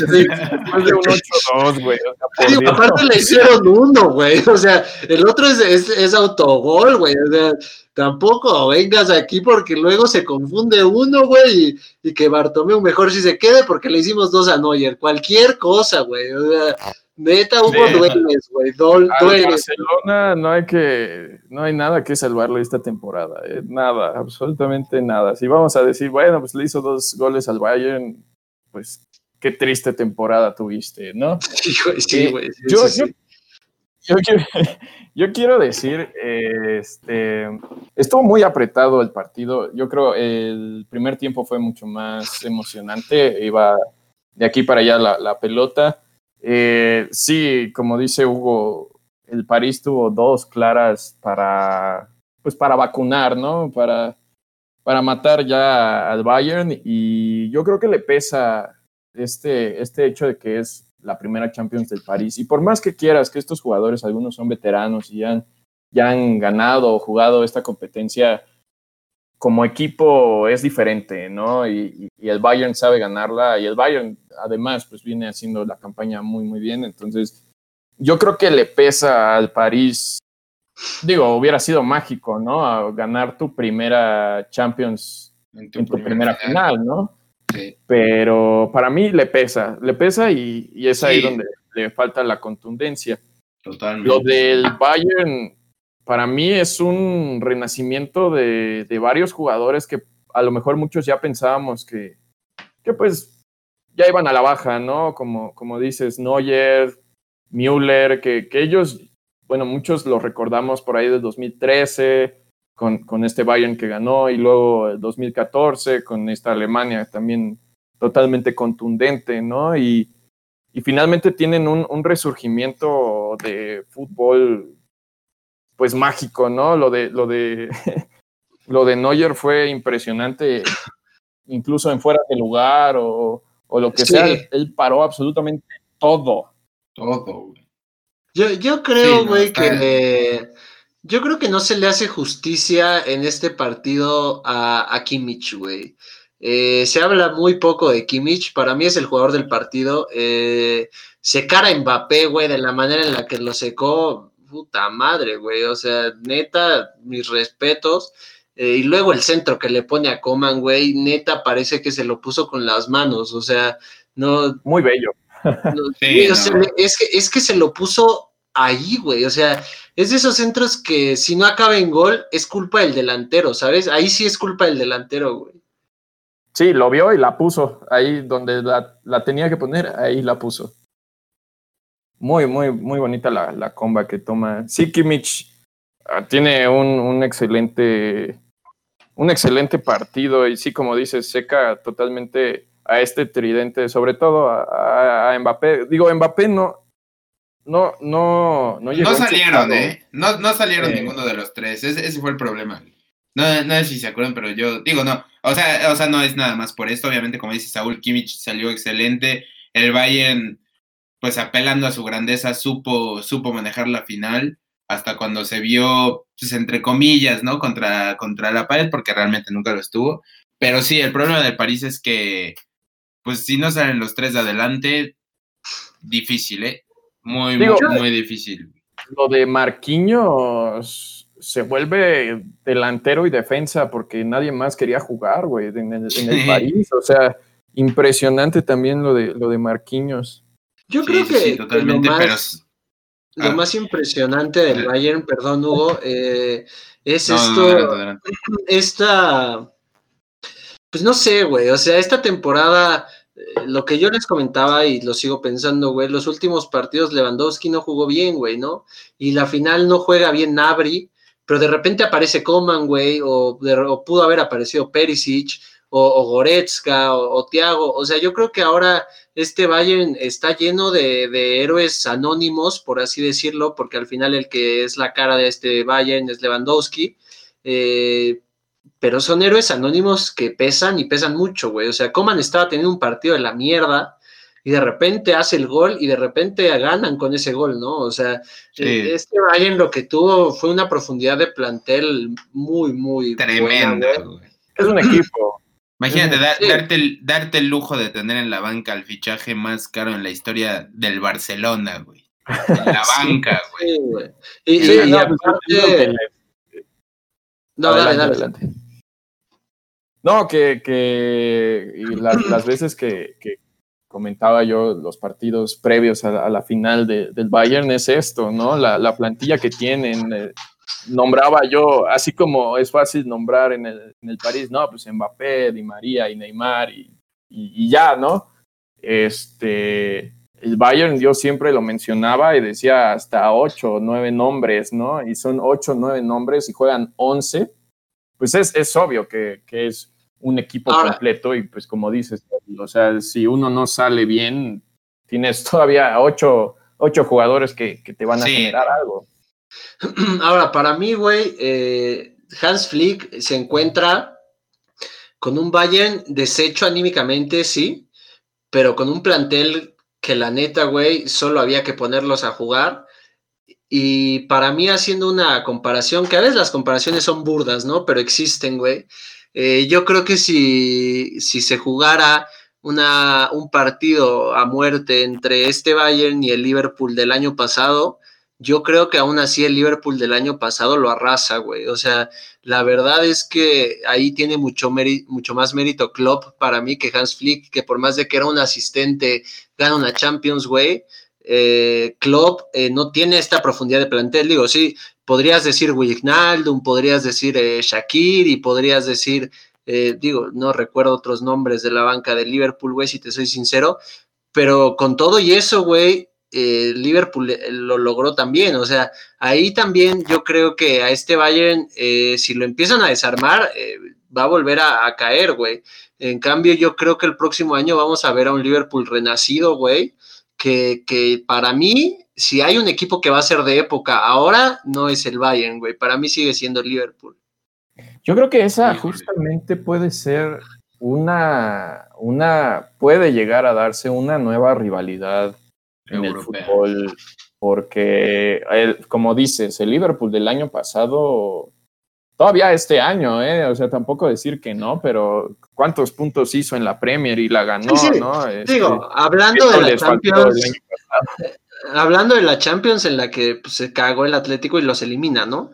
de un 8-2, güey. Sí, aparte le hicieron uno, güey. O sea, el otro es, es, es autogol, güey. O sea, tampoco vengas aquí porque luego se confunde uno, güey, y, y, que Bartomeu mejor si se quede porque le hicimos dos a Neuer. Cualquier cosa, güey. O sea, Neta, hubo dueles, güey. Barcelona no hay que, no hay nada que salvarle esta temporada. Eh, nada, absolutamente nada. Si vamos a decir, bueno, pues le hizo dos goles al Bayern, pues qué triste temporada tuviste, ¿no? Sí, güey. yo, yo, quiero, decir, este, estuvo muy apretado el partido. Yo creo el primer tiempo fue mucho más emocionante. Iba de aquí para allá la, la pelota eh, sí, como dice Hugo, el París tuvo dos claras para, pues para vacunar, ¿no? Para, para matar ya al Bayern y yo creo que le pesa este, este hecho de que es la primera Champions del París. Y por más que quieras que estos jugadores, algunos son veteranos y han, ya han ganado o jugado esta competencia, como equipo es diferente, ¿no? Y, el Bayern sabe ganarla y el Bayern además pues viene haciendo la campaña muy, muy bien. Entonces, yo creo que le pesa al París, digo, hubiera sido mágico, ¿no? ganar tu primera Champions en tu, primera final, ¿no? Sí. Pero para mí le pesa, le pesa y, es ahí donde le falta la contundencia. Totalmente. Lo del Bayern para mí es un renacimiento de, varios jugadores que a lo mejor muchos ya pensábamos que, que pues ya iban a la baja, ¿no? Como, como dices, Neuer, Müller, que, que ellos, bueno, muchos los recordamos por ahí del 2013, con, con, este Bayern que ganó, y luego el 2014 con esta Alemania también totalmente contundente, ¿no? Y, y finalmente tienen un, un, resurgimiento de fútbol pues mágico, ¿no? Lo de, lo de, lo de Neuer fue impresionante, incluso en fuera de lugar o, o lo que sea, él paró absolutamente todo. Todo, Yo, yo creo, güey, que yo creo que no se le hace justicia en este partido a, a Kimmich, güey. Eh, se habla muy poco de Kimmich, para mí es el jugador del partido. Eh, secar a Mbappé, güey, de la manera en la que lo secó, puta madre, güey. O sea, neta, mis respetos. Eh, y luego el centro que le pone a Coman, güey, neta parece que se lo puso con las manos. O sea, no. Muy bello. es, que, es que se lo puso ahí, güey. O sea, es de esos centros que si no acaba en gol, es culpa del delantero, ¿sabes? Ahí sí es culpa del delantero, güey. Sí, lo vio y la puso. Ahí donde la tenía que poner, ahí la puso. muy, muy, muy bonita la, la comba que toma. Sí, Kimmich ah, tiene un, un, excelente, un excelente partido y sí, como dices, seca totalmente a este tridente, sobre todo a, a, Mbappé. Digo, Mbappé no, no, no, no llegó. No salieron, ¿eh? No, no salieron eh. ninguno de los tres. Ese, ese, fue el problema. No, no sé si se acuerdan, pero yo digo, no. O sea, o sea, no es nada más por esto. Obviamente, como dice Saúl, Kimmich salió excelente. El Bayern, pues apelando a su grandeza, supo, supo manejar la final hasta cuando se vio, pues entre comillas, ¿no? Contra, contra la pared, porque realmente nunca lo estuvo. Pero sí, el problema de París es que, pues si no salen los tres de adelante, difícil, ¿eh? Muy, muy, difícil. Lo de Marquinhos se vuelve delantero y defensa porque nadie más quería jugar, güey, en el, en París. O sea, impresionante también lo de, lo de Marquinhos. Yo creo que totalmente, lo, más, lo ah. más impresionante del Bayern, perdón Hugo, eh, es esto, esta, pues no sé, güey, o sea, esta temporada lo que yo les comentaba y lo sigo pensando, güey, los últimos partidos Lewandowski no jugó bien, güey, ¿no? Y la final no juega bien Nabri, pero de repente aparece Coman, güey, o, pudo haber aparecido Perisic, o, Goretzka, o, Thiago. O sea, yo creo que ahora este Bayern está lleno de, de, héroes anónimos, por así decirlo, porque al final el que es la cara de este Bayern es Lewandowski. Eh, pero son héroes anónimos que pesan y pesan mucho, güey. O sea, Coman estaba teniendo un partido de la mierda y de repente hace el gol y de repente ganan con ese gol, ¿no? O sea, eh, este Bayern lo que tuvo fue una profundidad de plantel muy, muy tremenda. güey. Es un equipo. Imagínate, darte, el, darte el lujo de tener en la banca el fichaje más caro en la historia del Barcelona, güey. En la banca, güey. Sí, Y, y, aparte... No, adelante, adelante. No, que, que las, veces que, comentaba yo los partidos previos a, la final del Bayern es esto, ¿no? La, plantilla que tienen. Eh, nombraba yo, así como es fácil nombrar en el, en el París, no, pues Mbappé, Di María y Neymar y, y, ya, ¿no? Este, el Bayern yo siempre lo mencionaba y decía hasta ocho o nueve nombres, ¿no? Y son ocho o nueve nombres y juegan once. Pues es, es obvio que, que es un equipo completo y pues como dices, o sea, si uno no sale bien, tienes todavía ocho, ocho jugadores que, te van a generar algo. Ahora, para mí, güey, eh, Hans Flick se encuentra con un Bayern deshecho anímicamente, sí, pero con un plantel que la neta, güey, solo había que ponerlos a jugar. Y para mí, haciendo una comparación, que a veces las comparaciones son burdas, ¿no? Pero existen, güey. Eh, yo creo que si, si se jugara una, un partido a muerte entre este Bayern y el Liverpool del año pasado, yo creo que aún así el Liverpool del año pasado lo arrasa, güey. O sea, la verdad es que ahí tiene mucho, mucho más mérito Klopp para mí que Hans Flick, que por más de que era un asistente, gana una Champions, güey. Eh, Klopp eh, no tiene esta profundidad de plantel. Digo, sí, podrías decir Wijnaldum, podrías decir eh, Shakir y podrías decir, eh, digo, no recuerdo otros nombres de la banca de Liverpool, güey, si te soy sincero, pero con todo y eso, güey, eh, Liverpool lo logró también, o sea, ahí también yo creo que a este Bayern, si lo empiezan a desarmar, va a volver a, a caer, güey. En cambio, yo creo que el próximo año vamos a ver a un Liverpool renacido, güey, que, que para mí si hay un equipo que va a ser de época ahora, no es el Bayern, güey. Para mí sigue siendo el Liverpool. Yo creo que esa justamente puede ser una, una, puede llegar a darse una nueva rivalidad en el fútbol, porque, como dices, el Liverpool del año pasado, todavía este año, ¿eh? o sea, tampoco decir que no, pero cuántos puntos hizo en la Premier y la ganó, ¿no? Digo, este, hablando de la Champions, hablando de la Champions en la que pues, se cagó el Atlético y los elimina, ¿no?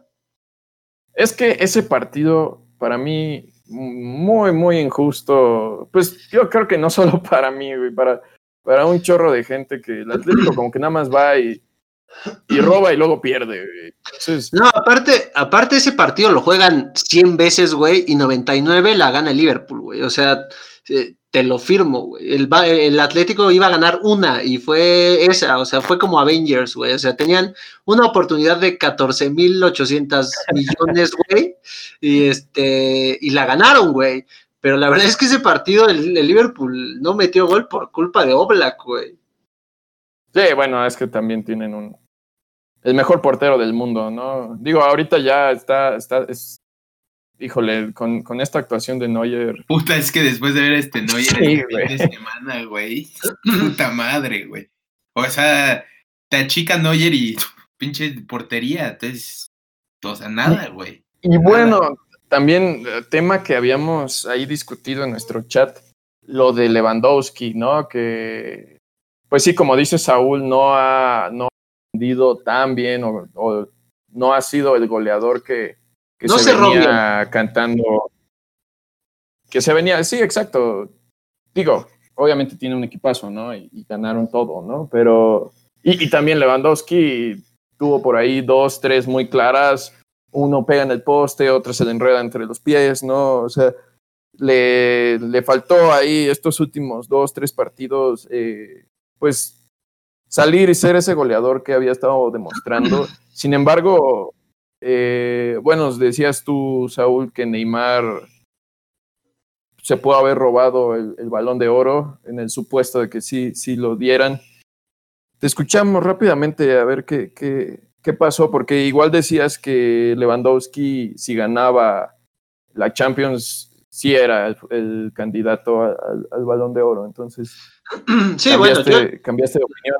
Es que ese partido, para mí, muy, muy injusto. Pues yo creo que no solo para mí, güey, para, para un chorro de gente que el Atlético como que nada más va y, roba y luego pierde. No, aparte, aparte ese partido lo juegan 100 veces, güey, y 99 la gana el Liverpool, güey. O sea, eh, te lo firmo, güey. El, el Atlético iba a ganar una y fue esa, o sea, fue como Avengers, güey. O sea, tenían una oportunidad de 14.800 millones, güey, y este, y la ganaron, güey. Pero la verdad es que ese partido, el, el Liverpool no metió gol por culpa de Oblak, güey. Sí, bueno, es que también tienen un el mejor portero del mundo, ¿no? Digo, ahorita ya está, está, es, híjole, con, con esta actuación de Neuer, Puta, es que después de ver este Neuer Sí, el fin de semana, güey. Puta madre, güey. O sea, te achica Neuer y pinche portería. Entonces, o sea, nada, güey. Y bueno, también eh, tema que habíamos ahí discutido en nuestro chat, lo de Lewandowski, ¿no? Que, pues sí, como dice Saúl, no ha, no ha rendido tan bien o, o no ha sido el goleador que, que No se se venía cantando. Que se venía, sí, exacto. Digo, obviamente tiene un equipazo, ¿no? Y, y ganaron todo, ¿no? Pero, y, y también Lewandowski tuvo por ahí dos, tres muy claras uno pega en el poste, otro se le enreda entre los pies, ¿no? O sea, le, le faltó ahí estos últimos dos, tres partidos, eh, pues salir y ser ese goleador que había estado demostrando. Sin embargo, eh, bueno, decías tú, Saúl, que Neymar se pudo haber robado el, el balón de oro en el supuesto de que sí, sí lo dieran. Te escuchamos rápidamente a ver qué, qué, qué pasó, porque igual decías que Lewandowski, si ganaba la Champions, sí era el, el candidato al, al, balón de oro. Entonces, Sí, cambiaste, bueno, yo, cambiaste de opinión.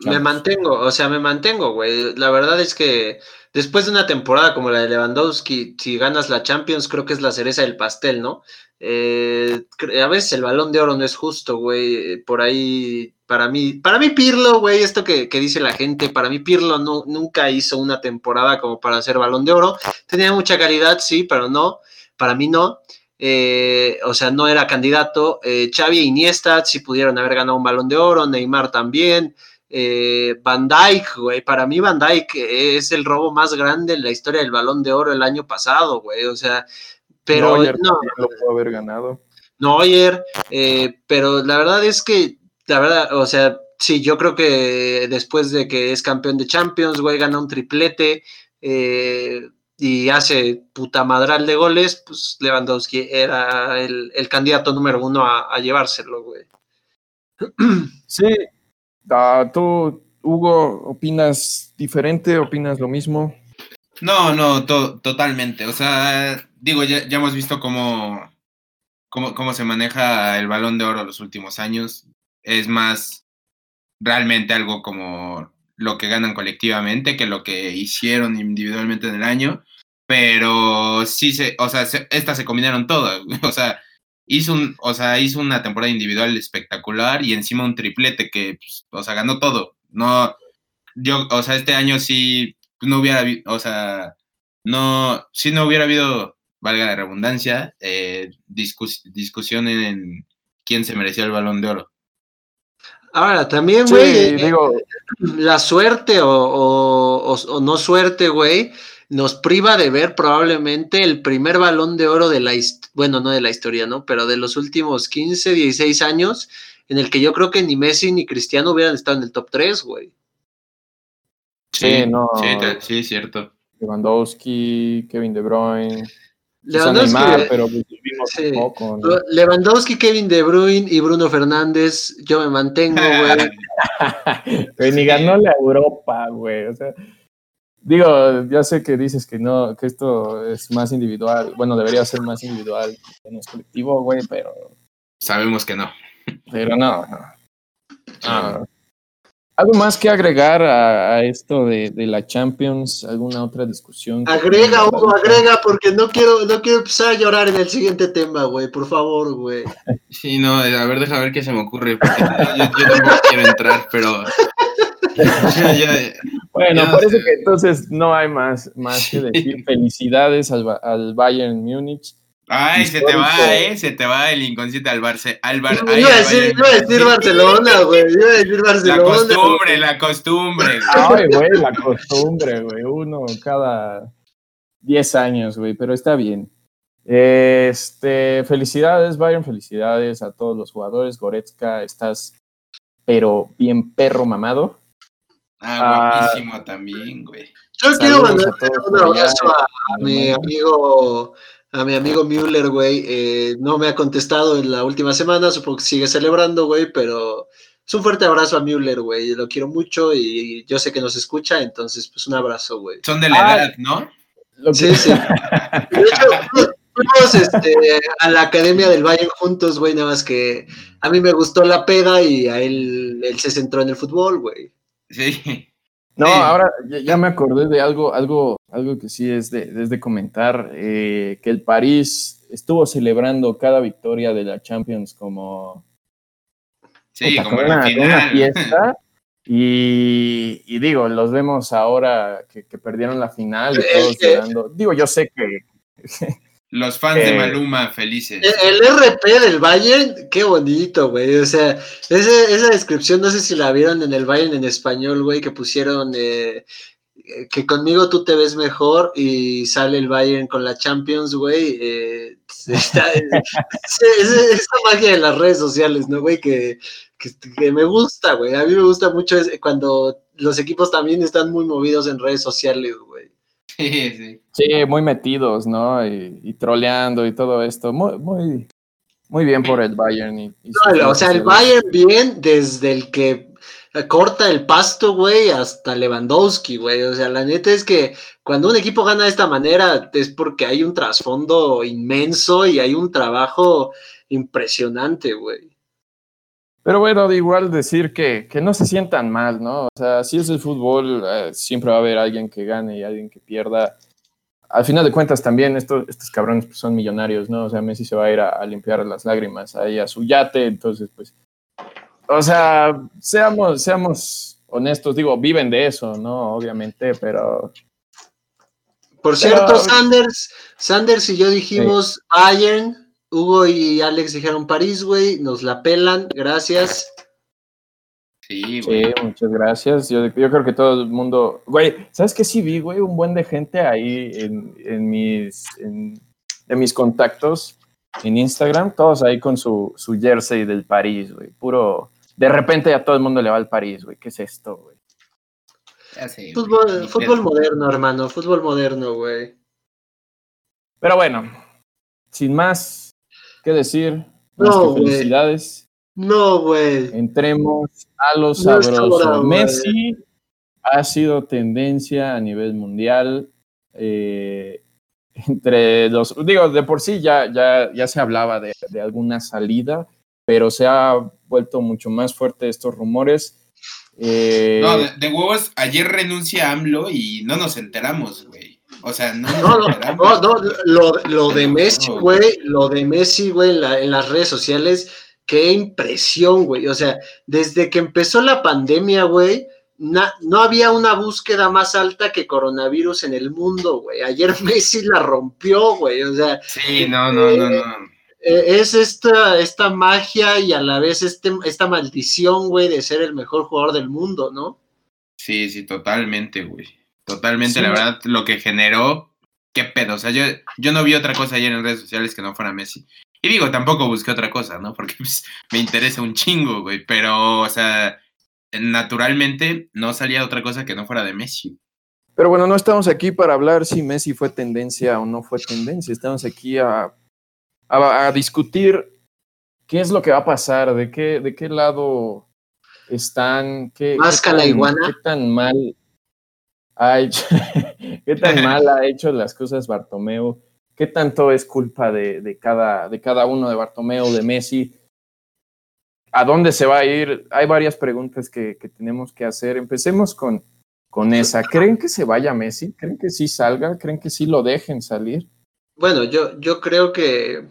Me mantengo, o sea, me mantengo, güey. La verdad es que después de una temporada como la de Lewandowski, si ganas la Champions, creo que es la cereza del pastel, ¿no? Eh, a veces el balón de oro no es justo, güey. Por ahí, para mí, para mí Pirlo, güey, esto que, que, dice la gente, para mí Pirlo no, nunca hizo una temporada como para hacer balón de oro. Tenía mucha calidad, sí, pero no, para mí no. Eh, o sea, no era candidato. Eh, Xavi e Iniesta sí pudieron haber ganado un balón de oro, Neymar también. Eh, Van Dyke, güey, para mí Van Dyke es el robo más grande en la historia del Balón de Oro el año pasado, güey, o sea, pero Neuer no, lo pudo haber ganado. Neuer, eh, pero la verdad es que, la verdad, o sea, sí, yo creo que después de que es campeón de Champions, güey, gana un triplete eh, y hace puta madral de goles, pues Lewandowski era el, el candidato número uno a, a llevárselo, güey. Sí, Uh, ¿Tú, Hugo, opinas diferente? ¿Opinas lo mismo? No, no, to totalmente. O sea, digo, ya, ya hemos visto cómo, cómo, cómo, se maneja el balón de oro los últimos años. Es más realmente algo como lo que ganan colectivamente que lo que hicieron individualmente en el año. Pero sí se, o sea, se, estas se combinaron todas. O sea, hizo un, o sea, hizo una temporada individual espectacular y encima un triplete que, pues, o sea, ganó todo. No, yo, o sea, este año sí no hubiera, o sea, no, si no hubiera habido, valga la redundancia, eh, discus discusión en quién se merecía el balón de oro. Ahora, también, güey, sí, eh, digo, la suerte o, o, o, o no suerte, güey, nos priva de ver probablemente el primer balón de oro de la, bueno, no de la historia, ¿no? Pero de los últimos 15, 16 años, en el que yo creo que ni Messi ni Cristiano hubieran estado en el top 3, güey. Sí, sí, no. Sí, sí, cierto. Lewandowski, Kevin De Bruyne. Lewandowski, Neymar, pero pues vimos sí. poco, ¿no? Lewandowski, Kevin De Bruyne y Bruno Fernández, yo me mantengo, güey. ni ganó la Europa, güey. O sea, Digo, ya sé que dices que no, que esto es más individual. Bueno, debería ser más individual, no es colectivo, güey, pero. Sabemos que no. Pero no, no. Ah. ¿Algo más que agregar a, a esto de, de, la Champions? ¿Alguna otra discusión? Agrega, Hugo, agrega, porque no quiero, no quiero empezar a llorar en el siguiente tema, güey. Por favor, güey. Sí, no, a ver, deja ver qué se me ocurre. Porque yo, yo tampoco quiero entrar, pero. Ya, ya, bueno, ya, por eso que entonces no hay más, más que decir. Felicidades al, al Bayern Múnich. Ay, Histórico. se te va, eh, se te va el inconsciente al Barça. Al Bar ay, iba, a decir, iba, a decir, Barcelona, güey. Iba a decir Barcelona. La costumbre, la costumbre. Ay, güey, la costumbre, güey. Uno cada 10 años, güey, pero está bien. Este, felicidades, Bayern, felicidades a todos los jugadores. Goretzka, estás pero bien perro mamado. Ah, guapísimo también, güey. Yo quiero mandar un abrazo a, mi amigo, a mi amigo Müller, güey. Eh, no me ha contestado en la última semana, supongo que sigue celebrando, güey, pero es un fuerte abrazo a Müller, güey. Lo quiero mucho y yo sé que nos escucha, entonces, pues un abrazo, güey. Son de la ah, edad, ¿no? Sí, sí. De hecho, fuimos este, a la academia del Bayern juntos, güey, nada más que a mí me gustó la pega y a él, él se centró en el fútbol, güey. Sí. No, ahora ya, me acordé de algo, algo, algo que sí es de, de comentar, eh, que el París estuvo celebrando cada victoria de la Champions como, sí, como, una, fiesta. Y, digo, los vemos ahora que, perdieron la final y todos. Digo, yo sé que, Los fans de Maluma felices. El, RP del Bayern, qué bonito, güey. O sea, esa descripción, no sé si la vieron en el Bayern en español, güey, que pusieron eh, que conmigo tú te ves mejor y sale el Bayern con la Champions, güey. Eh, esa magia de las redes sociales, ¿no, güey? Que, que, me gusta, güey. A mí me gusta mucho cuando los equipos también están muy movidos en redes sociales, güey. Sí, muy metidos, ¿no? Y, troleando y todo esto. Muy, muy, muy bien por el Bayern. o sea, el Bayern bien desde el que corta el pasto, güey, hasta Lewandowski, güey. O sea, la neta es que cuando un equipo gana de esta manera es porque hay un trasfondo inmenso y hay un trabajo impresionante, güey. Pero bueno, de igual decir que, que, no se sientan mal, ¿no? O sea, si es el fútbol, eh, siempre va a haber alguien que gane y alguien que pierda. Al final de cuentas también estos, estos cabrones pues, son millonarios, ¿no? O sea, Messi se va a ir a, limpiar las lágrimas ahí a su yate, entonces pues... O sea, seamos, seamos honestos, digo, viven de eso, ¿no? Obviamente, pero... Por cierto, Sanders, Sanders y yo dijimos Bayern, Hugo y Alex dijeron París, güey, nos la pelan, gracias. Sí, güey. Sí, muchas gracias. Yo, creo que todo el mundo. Güey, ¿sabes qué sí vi, güey? Un buen de gente ahí en, mis, en, mis contactos en Instagram, todos ahí con su, su jersey del París, güey. Puro. De repente a todo el mundo le va al París, güey. ¿Qué es esto, güey? fútbol, fútbol moderno, hermano. Fútbol moderno, güey. Pero bueno, sin más, ¿Qué decir? No, felicidades. No, güey. Entremos a lo sabroso. Messi ha sido tendencia a nivel mundial. Eh, entre los, digo, de por sí ya, ya, ya se hablaba de, alguna salida, pero se ha vuelto mucho más fuerte estos rumores. Eh, no, de, de, huevos, ayer renuncia AMLO y no nos enteramos, güey. O sea, no. No, no, lo, de Messi, güey, lo de Messi, güey, en, las redes sociales, qué impresión, güey. O sea, desde que empezó la pandemia, güey, no había una búsqueda más alta que coronavirus en el mundo, güey. Ayer Messi la rompió, güey. O sea. Sí, no, no, no, no. Eh, es esta, esta magia y a la vez este, esta maldición, güey, de ser el mejor jugador del mundo, ¿no? Sí, sí, totalmente, güey. Totalmente, la verdad, lo que generó, qué pedo. O sea, yo, yo no vi otra cosa ayer en redes sociales que no fuera Messi. Y digo, tampoco busqué otra cosa, ¿no? Porque pues, me interesa un chingo, güey. Pero, o sea, naturalmente no salía otra cosa que no fuera de Messi. Pero bueno, no estamos aquí para hablar si Messi fue tendencia o no fue tendencia. Estamos aquí a, a, discutir qué es lo que va a pasar, de qué, de qué lado están, qué, qué tan mal ha qué tan mal ha hecho las cosas Bartomeu, qué tanto es culpa de, cada, de cada uno de Bartomeu, de Messi, a dónde se va a ir. Hay varias preguntas que, tenemos que hacer. Empecemos con, con esa. ¿Creen que se vaya Messi? ¿Creen que sí salga? ¿Creen que sí lo dejen salir? Bueno, yo, yo creo que,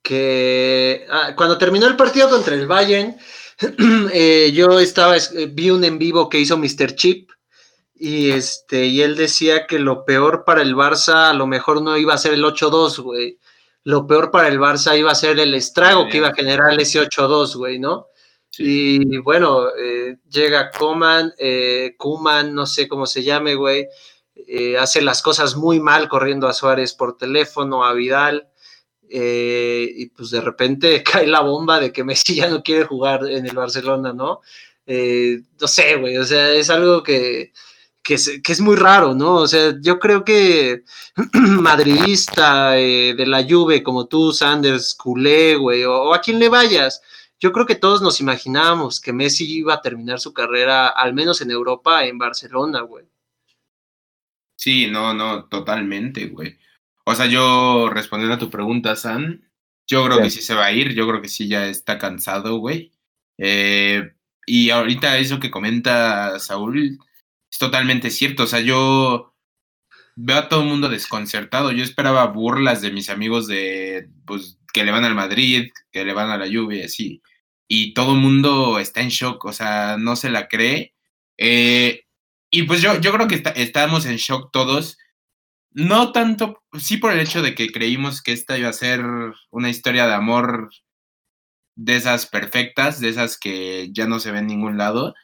que ah, cuando terminó el partido contra el Bayern, eh, yo estaba, vi un en vivo que hizo Mr. Chip y este, y él decía que lo peor para el Barça a lo mejor no iba a ser el 8-2, güey. Lo peor para el Barça iba a ser el estrago que iba a generar ese 8-2, güey, ¿no? Y bueno, eh, llega Coman, eh, Kuman, no sé cómo se llame, güey. eh, hace las cosas muy mal corriendo a Suárez por teléfono, a Vidal, y pues de repente cae la bomba de que Messi ya no quiere jugar en el Barcelona, ¿no? No sé, güey, o sea, es algo que, que, es, muy raro, ¿no? O sea, yo creo que madridista de la Juve, como tú, Sanders, culé, güey, o, a quien le vayas, yo creo que todos nos imaginábamos que Messi iba a terminar su carrera, al menos en Europa, en Barcelona, güey. Sí, no, no, totalmente, güey. O sea, yo respondiendo a tu pregunta, San, yo creo que sí se va a ir, yo creo que sí ya está cansado, güey. Eh, y ahorita eso que comenta Saúl es totalmente cierto, o sea, yo veo a todo el mundo desconcertado, yo esperaba burlas de mis amigos de, pues, que le van al Madrid, que le van a la lluvia, así, y todo el mundo está en shock, o sea, no se la cree. Eh, y pues yo, yo creo que estamos en shock todos, no tanto, sí por el hecho de que creímos que esta iba a ser una historia de amor de esas perfectas, de esas que ya no se ven en ningún lado.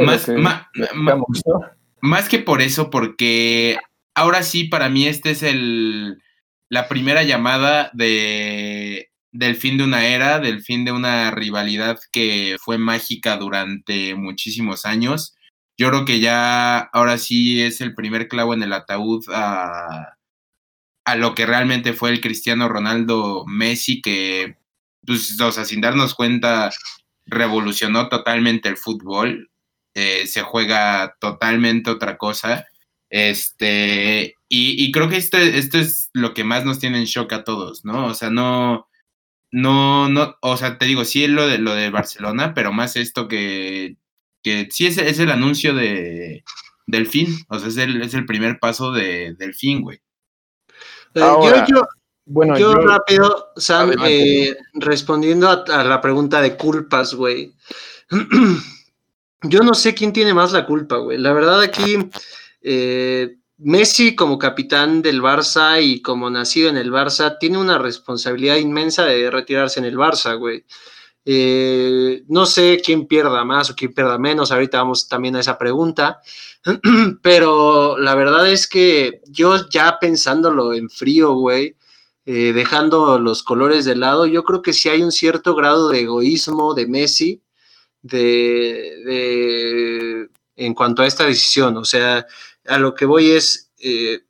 Más, más, que por eso, porque ahora sí, para mí, este es el la primera llamada de del fin de una era, del fin de una rivalidad que fue mágica durante muchísimos años yo creo que ya ahora sí es el primer clavo en el ataúd a, lo que realmente fue el Cristiano Ronaldo Messi, que, pues, o sea, sin darnos cuenta, revolucionó totalmente el fútbol. Eh, se juega totalmente otra cosa. Este, y, creo que esto, esto es lo que más nos tiene en shock a todos, ¿no? O sea, no, no, no, o sea, te digo, sí es lo de lo de Barcelona, pero más esto que que sí es, es el anuncio de, del fin, o sea, es el, es el primer paso de, del fin, güey. Eh, yo, yo, bueno, yo, rápido, Sam, eh, respondiendo a, la pregunta de culpas, güey. yo no sé quién tiene más la culpa, güey. La verdad aquí, eh, Messi como capitán del Barça y como nacido en el Barça, tiene una responsabilidad inmensa de retirarse en el Barça, güey. Eh, no sé quién pierda más o quién pierda menos, ahorita vamos también a esa pregunta, pero la verdad es que yo ya pensándolo en frío, güey, eh, dejando los colores de lado, yo creo que sí hay un cierto grado de egoísmo de Messi de, en cuanto a esta decisión, o sea, a lo que voy es, eh,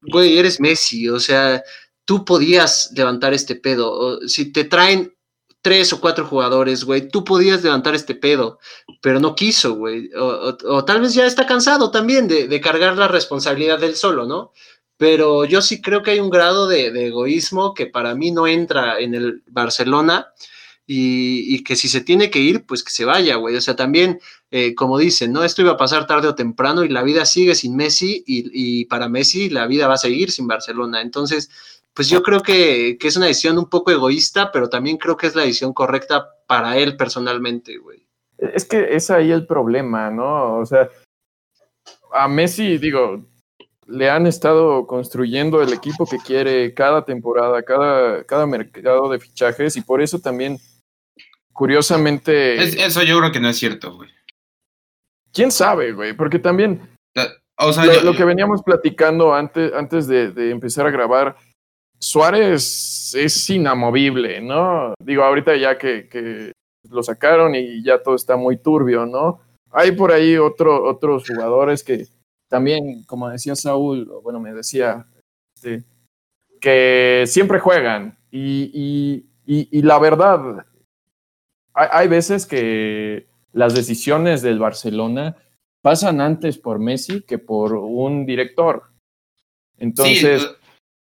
güey, eres Messi, o sea, tú podías levantar este pedo, si te traen tres o cuatro jugadores, güey, tú podías levantar este pedo, pero no quiso, güey. O, tal vez ya está cansado también de, cargar la responsabilidad del solo, ¿no? Pero yo sí creo que hay un grado de, egoísmo que para mí no entra en el Barcelona y, que si se tiene que ir, pues que se vaya, güey. O sea, también, eh, como dicen, ¿no? Esto iba a pasar tarde o temprano y la vida sigue sin Messi y, y para Messi la vida va a seguir sin Barcelona. Entonces, pues yo creo que, es una decisión un poco egoísta, pero también creo que es la decisión correcta para él personalmente, güey. Es que es ahí el problema, ¿no? O sea, a Messi, digo, le han estado construyendo el equipo que quiere cada temporada, cada, cada mercado de fichajes, y por eso también, curiosamente. eso yo creo que no es cierto, güey. ¿Quién sabe, güey? Porque también. O sea, lo, que veníamos platicando antes, antes de empezar a grabar Suárez es inamovible, ¿no? Digo, ahorita ya que, lo sacaron y ya todo está muy turbio, ¿no? Hay por ahí otro, otros jugadores que también, como decía Saúl, bueno, me decía, este, que siempre juegan. Y, la verdad, hay, veces que las decisiones del Barcelona pasan antes por Messi que por un director. Entonces,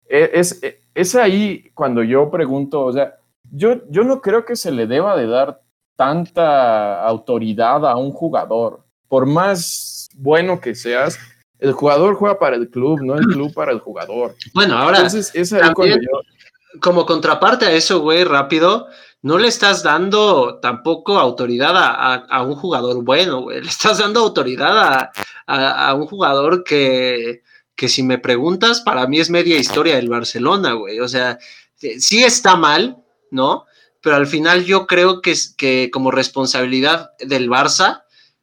e, es, e, es ahí cuando yo pregunto, o sea, yo, yo no creo que se le deba de dar tanta autoridad a un jugador. Por más bueno que seas, el jugador juega para el club, no el club para el jugador. Bueno, ahora, Entonces, es ahí cuando yo... como contraparte a eso, güey, rápido, no le estás dando tampoco autoridad a, un jugador bueno, güey. Le estás dando autoridad a un jugador que, que si me preguntas, para mí es media historia del Barcelona, güey. O sea, eh, sí está mal, ¿no? Pero al final yo creo que, que como responsabilidad del Barça,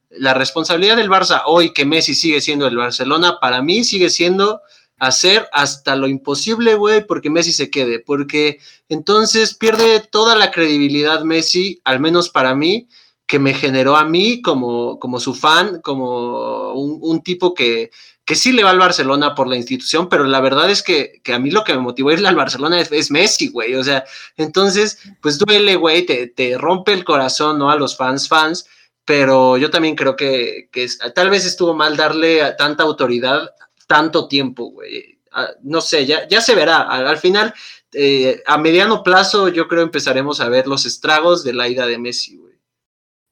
la responsabilidad del Barça hoy que Messi sigue siendo el Barcelona, para mí sigue siendo hacer hasta lo imposible, güey, porque Messi se quede, porque entonces pierde toda la credibilidad Messi, al menos para mí, que me generó a mí como, como su fan, como un, tipo que, que sí le va al Barcelona por la institución, pero la verdad es que, a mí lo que me motivó a irle al Barcelona es, Messi, güey. O sea, entonces, pues duele, güey, te, te, rompe el corazón, ¿no? A los fans, fans, pero yo también creo que, que tal vez estuvo mal darle tanta autoridad tanto tiempo, güey. Ah, no sé, ya, ya se verá. Al, final, eh, a mediano plazo, yo creo empezaremos a ver los estragos de la ida de Messi, güey.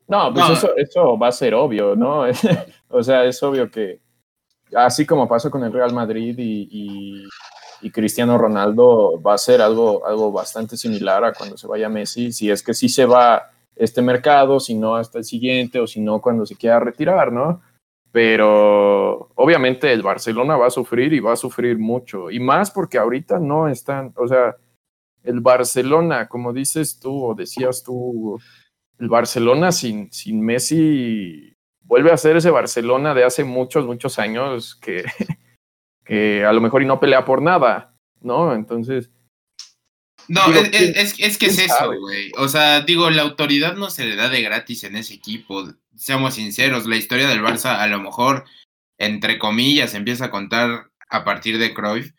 No, pues Eso, eso va a ser obvio, ¿no? o sea, es obvio que así como pasó con el Real Madrid y, y, Cristiano Ronaldo, va a ser algo, algo bastante similar a cuando se vaya Messi, si es que sí se va este mercado, si no hasta el siguiente o si no cuando se quiera retirar, ¿no? Pero obviamente el Barcelona va a sufrir y va a sufrir mucho, y más porque ahorita no están, o sea, el Barcelona, como dices tú o decías tú, el Barcelona sin, sin Messi vuelve a ser ese Barcelona de hace muchos, muchos años que, que a lo mejor y no pelea por nada, ¿no? Entonces... No, es, es, que es eso, güey. O sea, digo, la autoridad no se le da de gratis en ese equipo seamos sinceros, la historia del Barça a lo mejor, entre comillas, empieza a contar a partir de Cruyff,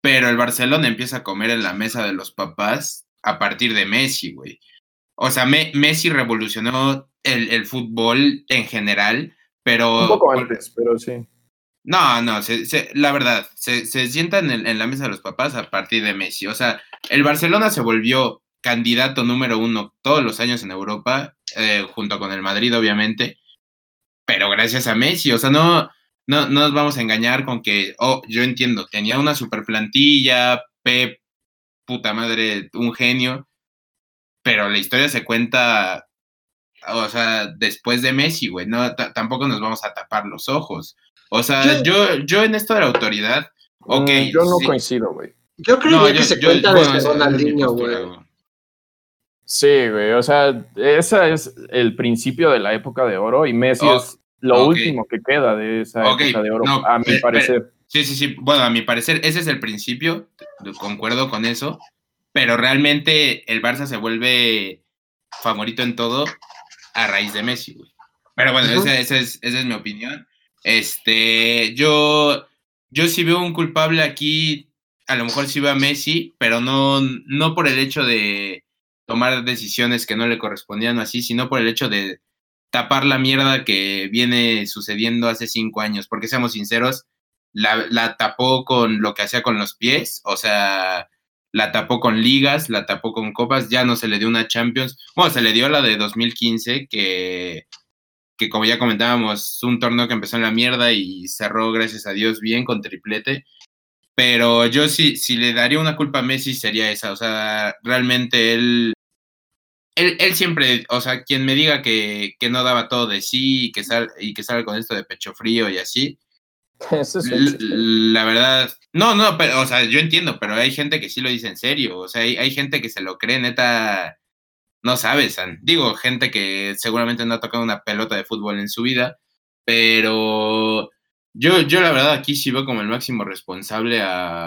pero el Barcelona empieza a comer en la mesa de los papás a partir de Messi, güey. O sea, Messi revolucionó el, fútbol en general, pero... Un poco antes, pero sí. No, no, la verdad, se, se sientan en, en, la mesa de los papás a partir de Messi. O sea, el Barcelona se volvió candidato número uno todos los años en Europa, eh, junto con el Madrid, obviamente, pero gracias a Messi, o sea, no, no, nos vamos a engañar con que, oh, yo entiendo, tenía una super plantilla, Pep, puta madre, un genio, pero la historia se cuenta, o sea, después de Messi, güey, no, tampoco nos vamos a tapar los ojos. O sea, yo, yo, en esto de la autoridad, ok. Mm, yo no coincido, güey. Yo creo que se cuenta desde Ronaldinho, güey. Sí, güey, o sea, ese es el principio de la época de oro y Messi es lo último que queda de esa época de oro, a mi parecer. sí, sí, sí, bueno, a mi parecer ese es el principio, concuerdo con eso, pero realmente el Barça se vuelve favorito en todo a raíz de Messi, güey. Pero bueno, esa, es, esa es mi opinión. Este, yo, yo sí veo un culpable aquí, a lo mejor sí veo a Messi, pero no, no por el hecho de tomar decisiones que no le correspondían así, sino por el hecho de tapar la mierda que viene sucediendo hace cinco años, porque seamos sinceros, la, tapó con lo que hacía con los pies, o sea, la tapó con ligas, la tapó con copas, ya no se le dio una Champions, bueno, se le dio la de 2015, que, que como ya comentábamos, un torneo que empezó en la mierda y cerró, gracias a Dios, bien con triplete, pero yo sí, si le daría una culpa a Messi sería esa, o sea, realmente él él, él, siempre, o sea, quien me diga que, que no daba todo de sí y que, sal, y que sale con esto de pecho frío y así. Eso es la verdad, no, no, pero, o sea, yo entiendo, pero hay gente que sí lo dice en serio, o sea, hay, hay gente que se lo cree, neta, no sabes, digo, gente que seguramente no ha tocado una pelota de fútbol en su vida, pero yo, yo la verdad aquí sí veo como el máximo responsable a,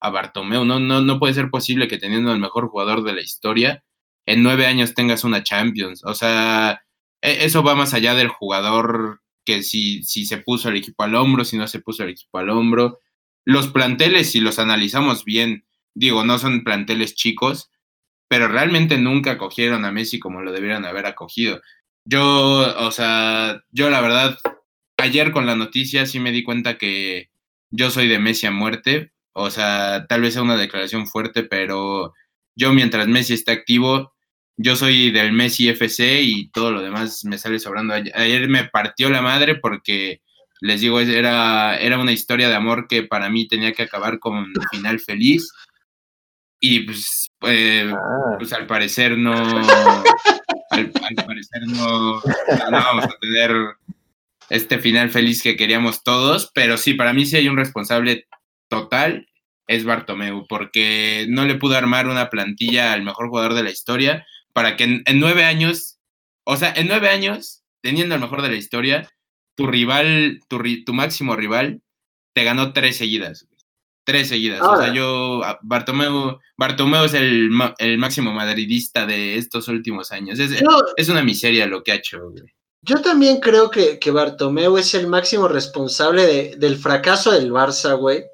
a Bartomeu, no, no, no puede ser posible que teniendo el mejor jugador de la historia, en nueve años tengas una Champions. O sea, e, eso va más allá del jugador que si, si se puso el equipo al hombro, si no se puso el equipo al hombro. Los planteles, si los analizamos bien, digo, no son planteles chicos, pero realmente nunca acogieron a Messi como lo debieran haber acogido. Yo, o sea, yo la verdad, ayer con la noticia sí me di cuenta que yo soy de Messi a muerte. O sea, tal vez sea una declaración fuerte, pero yo mientras Messi esté activo, yo soy del Messi FC y todo lo demás me sale sobrando. Ayer me partió la madre porque, les digo, era, era una historia de amor que para mí tenía que acabar con un final feliz. Y pues, eh, ah. pues al parecer no, al, parecer no, no vamos a tener este final feliz que queríamos todos, pero sí, para mí sí hay un responsable total es Bartomeu, porque no le pudo armar una plantilla al mejor jugador de la historia para que en, nueve años, o sea, en nueve años teniendo el mejor de la historia, tu rival, tu, tu máximo rival, te ganó tres seguidas. Tres seguidas. o sea, yo, Bartomeu, Bartomeu es el, el, máximo madridista de estos últimos años. Es, es una miseria lo que ha hecho, güey. Yo también creo que, que Bartomeu es el máximo responsable de, del fracaso del Barça, güey.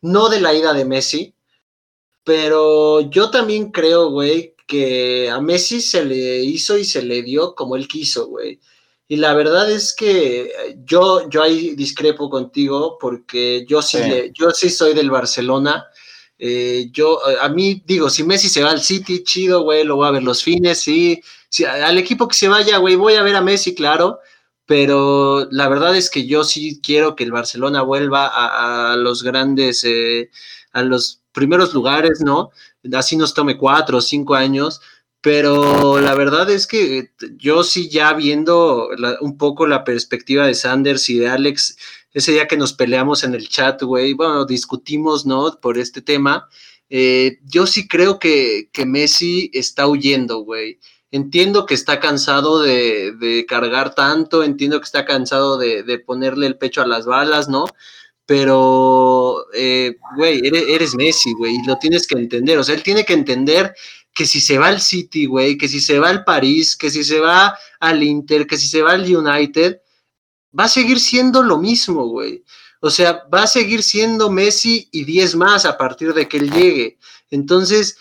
No de la ida de Messi. Pero yo también creo, güey, que a Messi se le hizo y se le dio como él quiso, güey. Y la verdad es que yo, yo ahí discrepo contigo porque yo sí, yo sí soy del Barcelona. Eh, yo, a mí digo, si Messi se va al City, chido, güey, lo voy a ver los fines, sí. Al equipo que se vaya, güey, voy a ver a Messi, claro. Pero la verdad es que yo sí quiero que el Barcelona vuelva a, los grandes, eh, a los primeros lugares, ¿no? Así nos tome cuatro o cinco años, pero la verdad es que yo sí ya viendo un poco la perspectiva de Sanders y de Alex, ese día que nos peleamos en el chat, güey, bueno, discutimos, ¿no? Por este tema, eh, yo sí creo que, que Messi está huyendo, güey. Entiendo que está cansado de, de, cargar tanto, entiendo que está cansado de, de, ponerle el pecho a las balas, ¿no? Pero, eh, güey, eres, eres Messi, güey, y lo tienes que entender. O sea, él tiene que entender que si se va al City, güey, que si se va al París, que si se va al Inter, que si se va al United, va a seguir siendo lo mismo, güey. O sea, va a seguir siendo Messi y 10 más a partir de que él llegue. Entonces,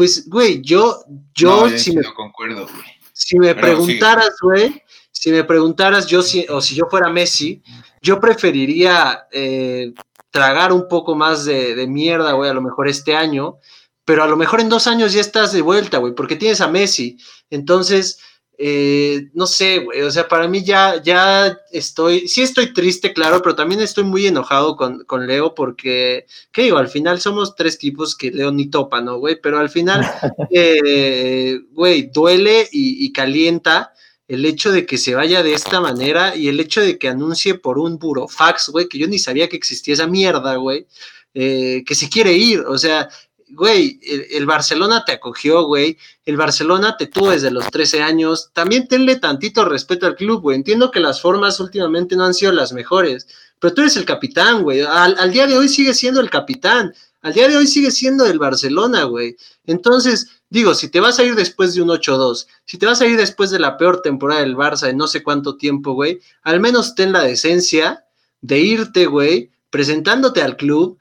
pues, güey, yo, yo, si, me, concuerdo, güey. si me preguntaras, güey, si me preguntaras yo, si, o si yo fuera Messi, yo preferiría eh, tragar un poco más de, de mierda, güey, a lo mejor este año, pero a lo mejor en dos años ya estás de vuelta, güey, porque tienes a Messi. Entonces, eh, no sé, güey, o sea, para mí ya, ya estoy, sí estoy triste, claro, pero también estoy muy enojado con, con Leo porque, ¿qué digo? Al final somos tres tipos que Leo ni topa, ¿no, güey? Pero al final, eh, güey, duele y, y, calienta el hecho de que se vaya de esta manera y el hecho de que anuncie por un burofax, güey, que yo ni sabía que existía esa mierda, güey, eh, que se quiere ir, o sea, güey, el, Barcelona te acogió, güey, el Barcelona te tuvo desde los 13 años, también tenle tantito respeto al club, güey, entiendo que las formas últimamente no han sido las mejores, pero tú eres el capitán, güey, al, día de hoy sigue siendo el capitán, al día de hoy sigue siendo el Barcelona, güey, entonces, digo, si te vas a ir después de un 8-2, si te vas a ir después de la peor temporada del Barça en no sé cuánto tiempo, güey, al menos ten la decencia de irte, güey, presentándote al club,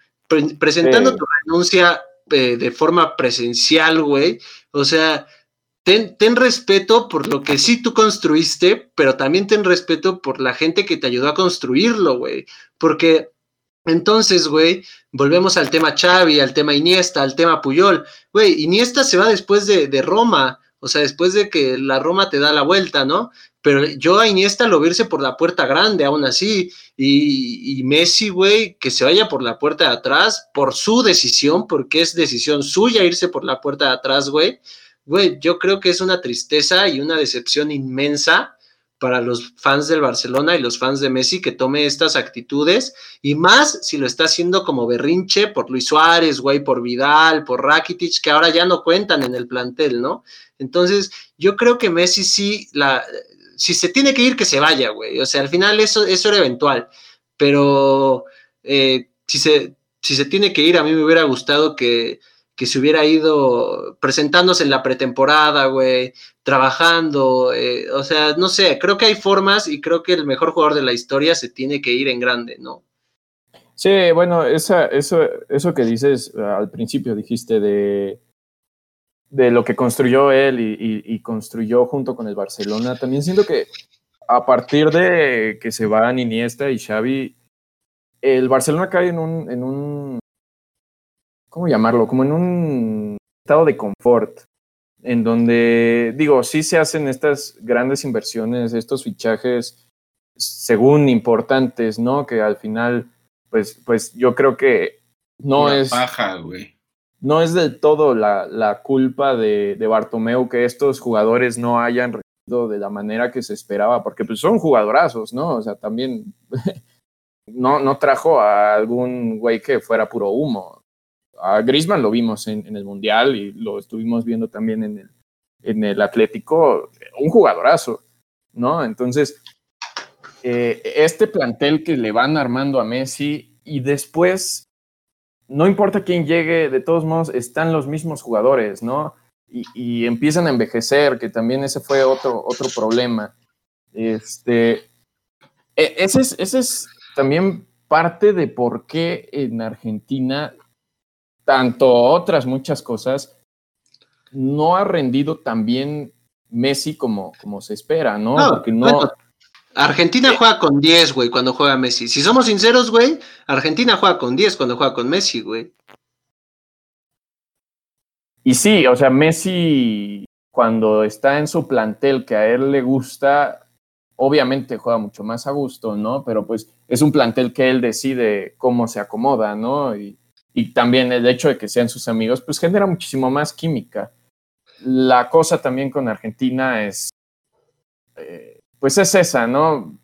presentando tu renuncia eh, de forma presencial, güey. O sea, ten, ten, respeto por lo que sí tú construiste, pero también ten respeto por la gente que te ayudó a construirlo, güey. Porque entonces, güey, volvemos al tema Xavi, al tema Iniesta, al tema Puyol. Güey, Iniesta se va después de, de Roma, o sea, después de que la Roma te da la vuelta, ¿no? Pero yo a Iniesta lo verse por la puerta grande, aún así. Y, Messi, güey, que se vaya por la puerta de atrás, por su decisión, porque es decisión suya irse por la puerta de atrás, güey. Güey, yo creo que es una tristeza y una decepción inmensa para los fans del Barcelona y los fans de Messi que tome estas actitudes y más si lo está haciendo como berrinche por Luis Suárez, güey, por Vidal, por Rakitic, que ahora ya no cuentan en el plantel, ¿no? Entonces, yo creo que Messi sí la si se tiene que ir, que se vaya, güey. O sea, al final eso, eso era eventual. Pero eh, si, se, si se tiene que ir, a mí me hubiera gustado que, que se hubiera ido presentándose en la pretemporada, güey, trabajando. Eh, o sea, no sé, creo que hay formas y creo que el mejor jugador de la historia se tiene que ir en grande, ¿no? Sí, bueno, esa, eso, eso que dices al principio, dijiste de de lo que construyó él y, construyó junto con el Barcelona. También siento que a partir de que se van Iniesta y Xavi, el Barcelona cae en un, en un, ¿cómo llamarlo? Como en un estado de confort, en donde, digo, sí se hacen estas grandes inversiones, estos fichajes, según importantes, ¿no? Que al final, pues, pues yo creo que no es... Paja, güey no es del todo la, la culpa de, de, Bartomeu que estos jugadores no hayan rendido de la manera que se esperaba, porque pues son jugadorazos, ¿no? O sea, también no, no trajo a algún güey que fuera puro humo. A Grisman lo vimos en, el Mundial y lo estuvimos viendo también en el, en el Atlético, un jugadorazo. ¿no? Entonces, eh, este plantel que le van armando a Messi y después, no importa quién llegue, de todos modos, están los mismos jugadores, ¿no? Y, empiezan a envejecer, que también ese fue otro, otro problema. Este, e, ese, es, ese es también parte de por qué en Argentina, tanto otras muchas cosas, no ha rendido tan bien Messi como, como se espera, ¿no? Porque no. Argentina juega con 10, güey, cuando juega Messi. Si somos sinceros, güey, Argentina juega con 10 cuando juega con Messi, güey. Y sí, o sea, Messi cuando está en su plantel que a él le gusta, obviamente juega mucho más a gusto, ¿no? Pero pues es un plantel que él decide cómo se acomoda, ¿no? Y, y también el hecho de que sean sus amigos, pues genera muchísimo más química. La cosa también con Argentina es, eh, pues es esa, ¿no?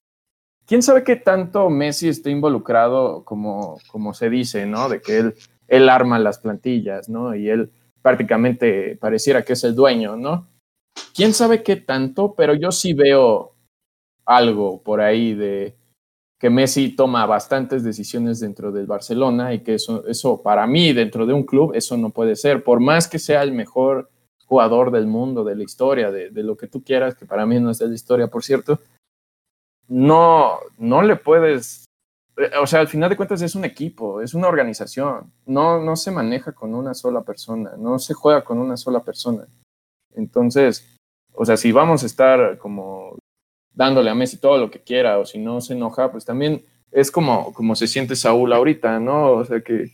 ¿Quién sabe qué tanto Messi está involucrado, como, como se dice, ¿no? De que él, él arma las plantillas, ¿no? Y él prácticamente pareciera que es el dueño, ¿no? ¿Quién sabe qué tanto? Pero yo sí veo algo por ahí de que Messi toma bastantes decisiones dentro del Barcelona y que eso, eso para mí, dentro de un club, eso no puede ser. Por más que sea el mejor jugador del mundo, de la historia, de, lo que tú quieras, que para mí no es de la historia, por cierto, no, no le puedes, eh, o sea, al final de cuentas es un equipo, es una organización, no, no se maneja con una sola persona, no se juega con una sola persona. Entonces, o sea, si vamos a estar como dándole a Messi todo lo que quiera, o si no se enoja, pues también es como, como se siente Saúl ahorita, ¿no? O sea, que,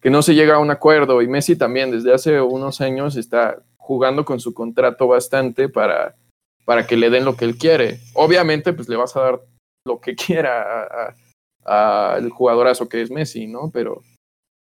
que no se llega a un acuerdo, y Messi también desde hace unos años está jugando con su contrato bastante para, para que le den lo que él quiere. Obviamente, pues le vas a dar lo que quiera al jugadorazo que es Messi, ¿no? Pero,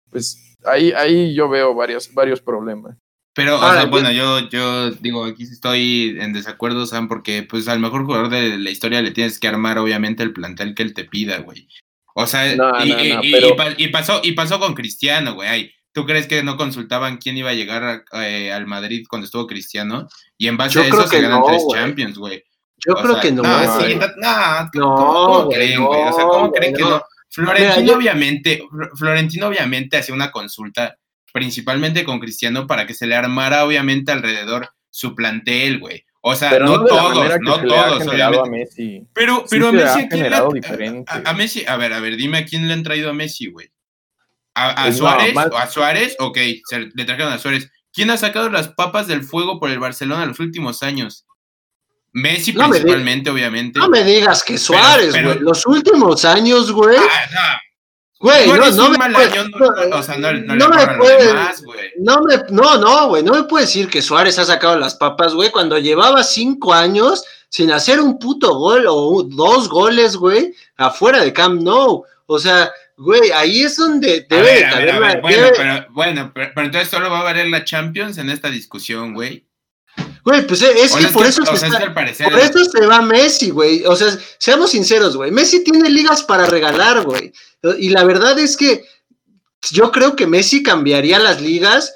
pues ahí, ahí yo veo varios, varios problemas. Pero, o sea, bueno, yo, yo digo, aquí estoy en desacuerdo, Sam, porque pues al mejor jugador de la historia le tienes que armar, obviamente, el plantel que él te pida, güey. O sea, y, pasó, y pasó con Cristiano, güey. ¿Tú crees que no consultaban quién iba a llegar eh, al Madrid cuando estuvo Cristiano? Y en base a eso se ganan tres Champions, güey. Yo creo que no. No, sí, no, ¿cómo, creen, güey? O sea, ¿cómo creen que no? Florentino, obviamente, Florentino, obviamente, hacía una consulta principalmente con Cristiano para que se le armara, obviamente, alrededor su plantel, güey. O sea, no, todos, no todos, obviamente. Pero, pero a Messi, a, a, Messi, a ver, a ver, dime a quién le han traído a Messi, güey. A, Suárez, a Suárez, ok, le trajeron a Suárez. ¿Quién ha sacado las papas del fuego por el Barcelona en los últimos años? Messi principalmente, obviamente. No me digas que Suárez, güey. Los últimos años, güey. Ah, güey, no, no, me puedes, no, o sea, no, no, me puede, no me, no, no, güey, no me puede decir que Suárez ha sacado las papas, güey, cuando llevaba cinco años sin hacer un puto gol o dos goles, güey, afuera de Camp Nou. O sea, Güey, ahí es donde debe de Bueno, pero, bueno pero, entonces solo va a valer la Champions en esta discusión, güey. Güey, pues eh, es que por eso, se, por eso se va Messi, güey. O sea, seamos sinceros, güey. Messi tiene ligas para regalar, güey. Y la verdad es que yo creo que Messi cambiaría las ligas,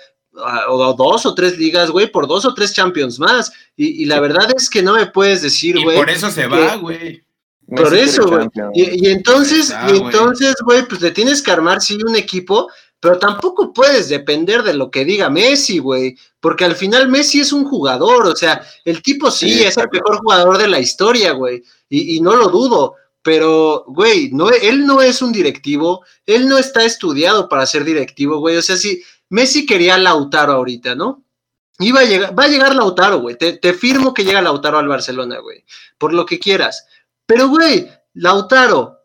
o dos o tres ligas, güey, por dos o tres Champions más. Y, la verdad es que no me puedes decir, güey. Por eso se va, güey. Por eso, güey. Y, entonces, y entonces, güey, pues le tienes que armar sí un equipo, pero tampoco puedes depender de lo que diga Messi, güey, porque al final Messi es un jugador, o sea, el tipo sí, es el mejor jugador de la historia, güey, y, no lo dudo, pero, güey, no, él no es un directivo, él no está estudiado para ser directivo, güey, o sea, si Messi quería Lautaro ahorita, ¿no? Iba a llegar, va a llegar Lautaro, güey, te, te firmo que llega Lautaro al Barcelona, güey, por lo que quieras pero, güey, Lautaro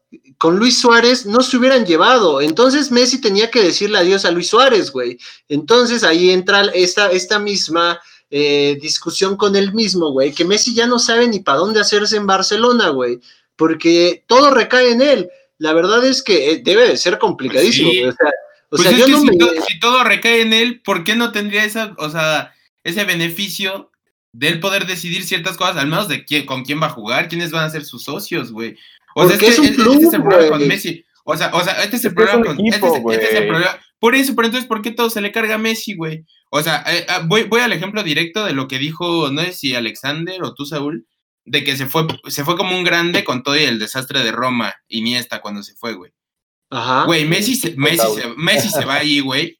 con Luis Suárez no se hubieran llevado. Entonces Messi tenía que decirle adiós a Luis Suárez, güey. Entonces ahí entra esta, esta misma eh, discusión con él mismo, güey, que Messi ya no sabe ni para dónde hacerse en Barcelona, güey, porque todo recae en él. La verdad es que eh, debe de ser complicadísimo, güey. O sea, o pues sea yo no si, me... si todo recae en él, ¿por qué no tendría esa, o sea, ese beneficio del poder decidir ciertas cosas, al menos de quién, con quién va a jugar, quiénes van a ser sus socios, güey. O sea, este, es, este, es el problema con Messi. O sea, o sea, este es el problema con este, este, es, el problema. Por eso, pero entonces, ¿por qué todo se le carga a Messi, güey? O sea, eh, ah, voy, voy al ejemplo directo de lo que dijo, no sé si Alexander o tú, Saúl, de que se fue, se fue como un grande con todo y el desastre de Roma, Iniesta cuando se fue, güey. Ajá. Güey, Messi se, Messi, se, Messi se va ahí, güey.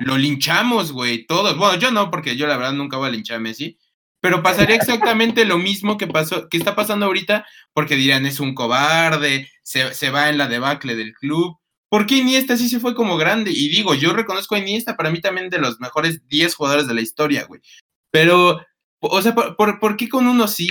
Lo linchamos, güey, todos. Bueno, yo no, porque yo la verdad nunca voy a linchar a Messi. Pero pasaría exactamente lo mismo que pasó, que está pasando ahorita, porque dirán, es un cobarde, se, se va en la debacle del club. ¿Por qué Iniesta sí se fue como grande? Y digo, yo reconozco a Iniesta para mí también de los mejores 10 jugadores de la historia, güey. Pero, o sea, ¿por, por, por qué con uno sí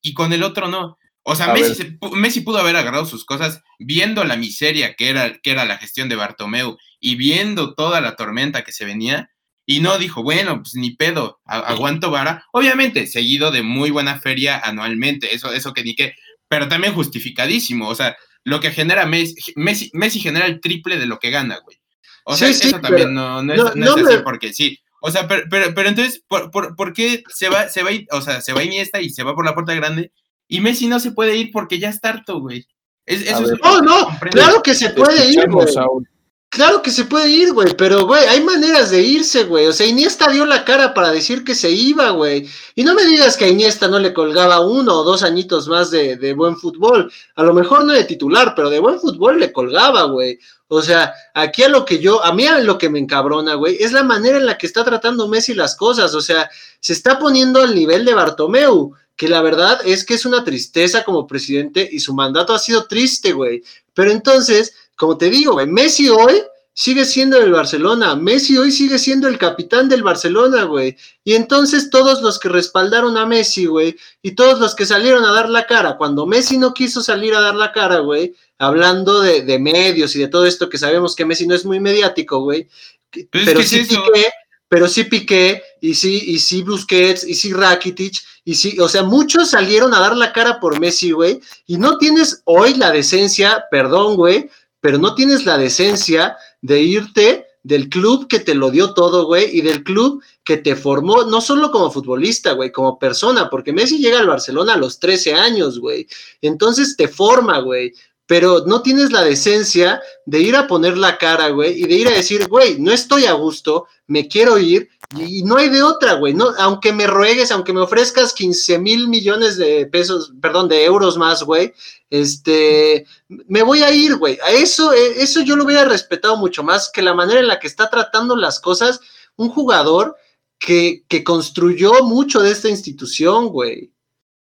y con el otro no? O sea, Messi, se Messi pudo haber agarrado sus cosas viendo la miseria que era, que era la gestión de Bartomeu y viendo toda la tormenta que se venía y no dijo, bueno, pues ni pedo, aguanto vara. Obviamente, seguido de muy buena feria anualmente, eso, eso que ni qué, pero también justificadísimo. O sea, lo que genera Messi, Messi, Messi genera el triple de lo que gana, güey. O sea, Sí, sí, eso también no, no es, no- no no es así me- porque sí. O sea, pero, pero, pero entonces, ¿por, por, por qué se va, se va, y- o sea, se va Iniesta y se va por la puerta grande y Messi no se puede ir porque ya está harto, güey? Es, eso No, no, claro que se puede ir, güey. Saúl. Claro que se puede ir, güey, pero, güey, hay maneras de irse, güey. O sea, Iniesta dio la cara para decir que se iba, güey. Y no me digas que a Iniesta no le colgaba uno o dos añitos más de, de buen fútbol. A lo mejor no de titular, pero de buen fútbol le colgaba, güey. O sea, aquí a lo que yo, a mí a lo que me encabrona, güey, es la manera en la que está tratando Messi las cosas. O sea, se está poniendo al nivel de Bartomeu, que la verdad es que es una tristeza como presidente y su mandato ha sido triste, güey. Pero entonces, como te digo, güey, Messi hoy sigue siendo el Barcelona, Messi hoy sigue siendo el capitán del Barcelona, güey. Y entonces todos los que respaldaron a Messi, güey, y todos los que salieron a dar la cara, cuando Messi no quiso salir a dar la cara, güey, hablando de, de medios y de todo esto que sabemos que Messi no es muy mediático, güey, Pues es pero que sí. Piqué, pero sí Piqué, y sí, y sí Busquets, y sí Rakitic, y sí, o sea, muchos salieron a dar la cara por Messi, güey, y no tienes hoy la decencia, perdón, güey, pero no tienes la decencia de irte del club que te lo dio todo, güey, y del club que te formó, no solo como futbolista, güey, como persona, porque Messi llega al Barcelona a los 13 años, güey. Entonces te forma, güey. Pero no tienes la decencia de ir a poner la cara, güey, y de ir a decir, güey, no estoy a gusto, me quiero ir, y, no hay de otra, güey. No, aunque me ruegues, aunque me ofrezcas 15 mil millones de pesos, perdón, de euros más, güey, este, me voy a ir, güey. A eso, eh, eso yo lo hubiera respetado mucho más que la manera en la que está tratando las cosas un jugador que, que construyó mucho de esta institución, güey.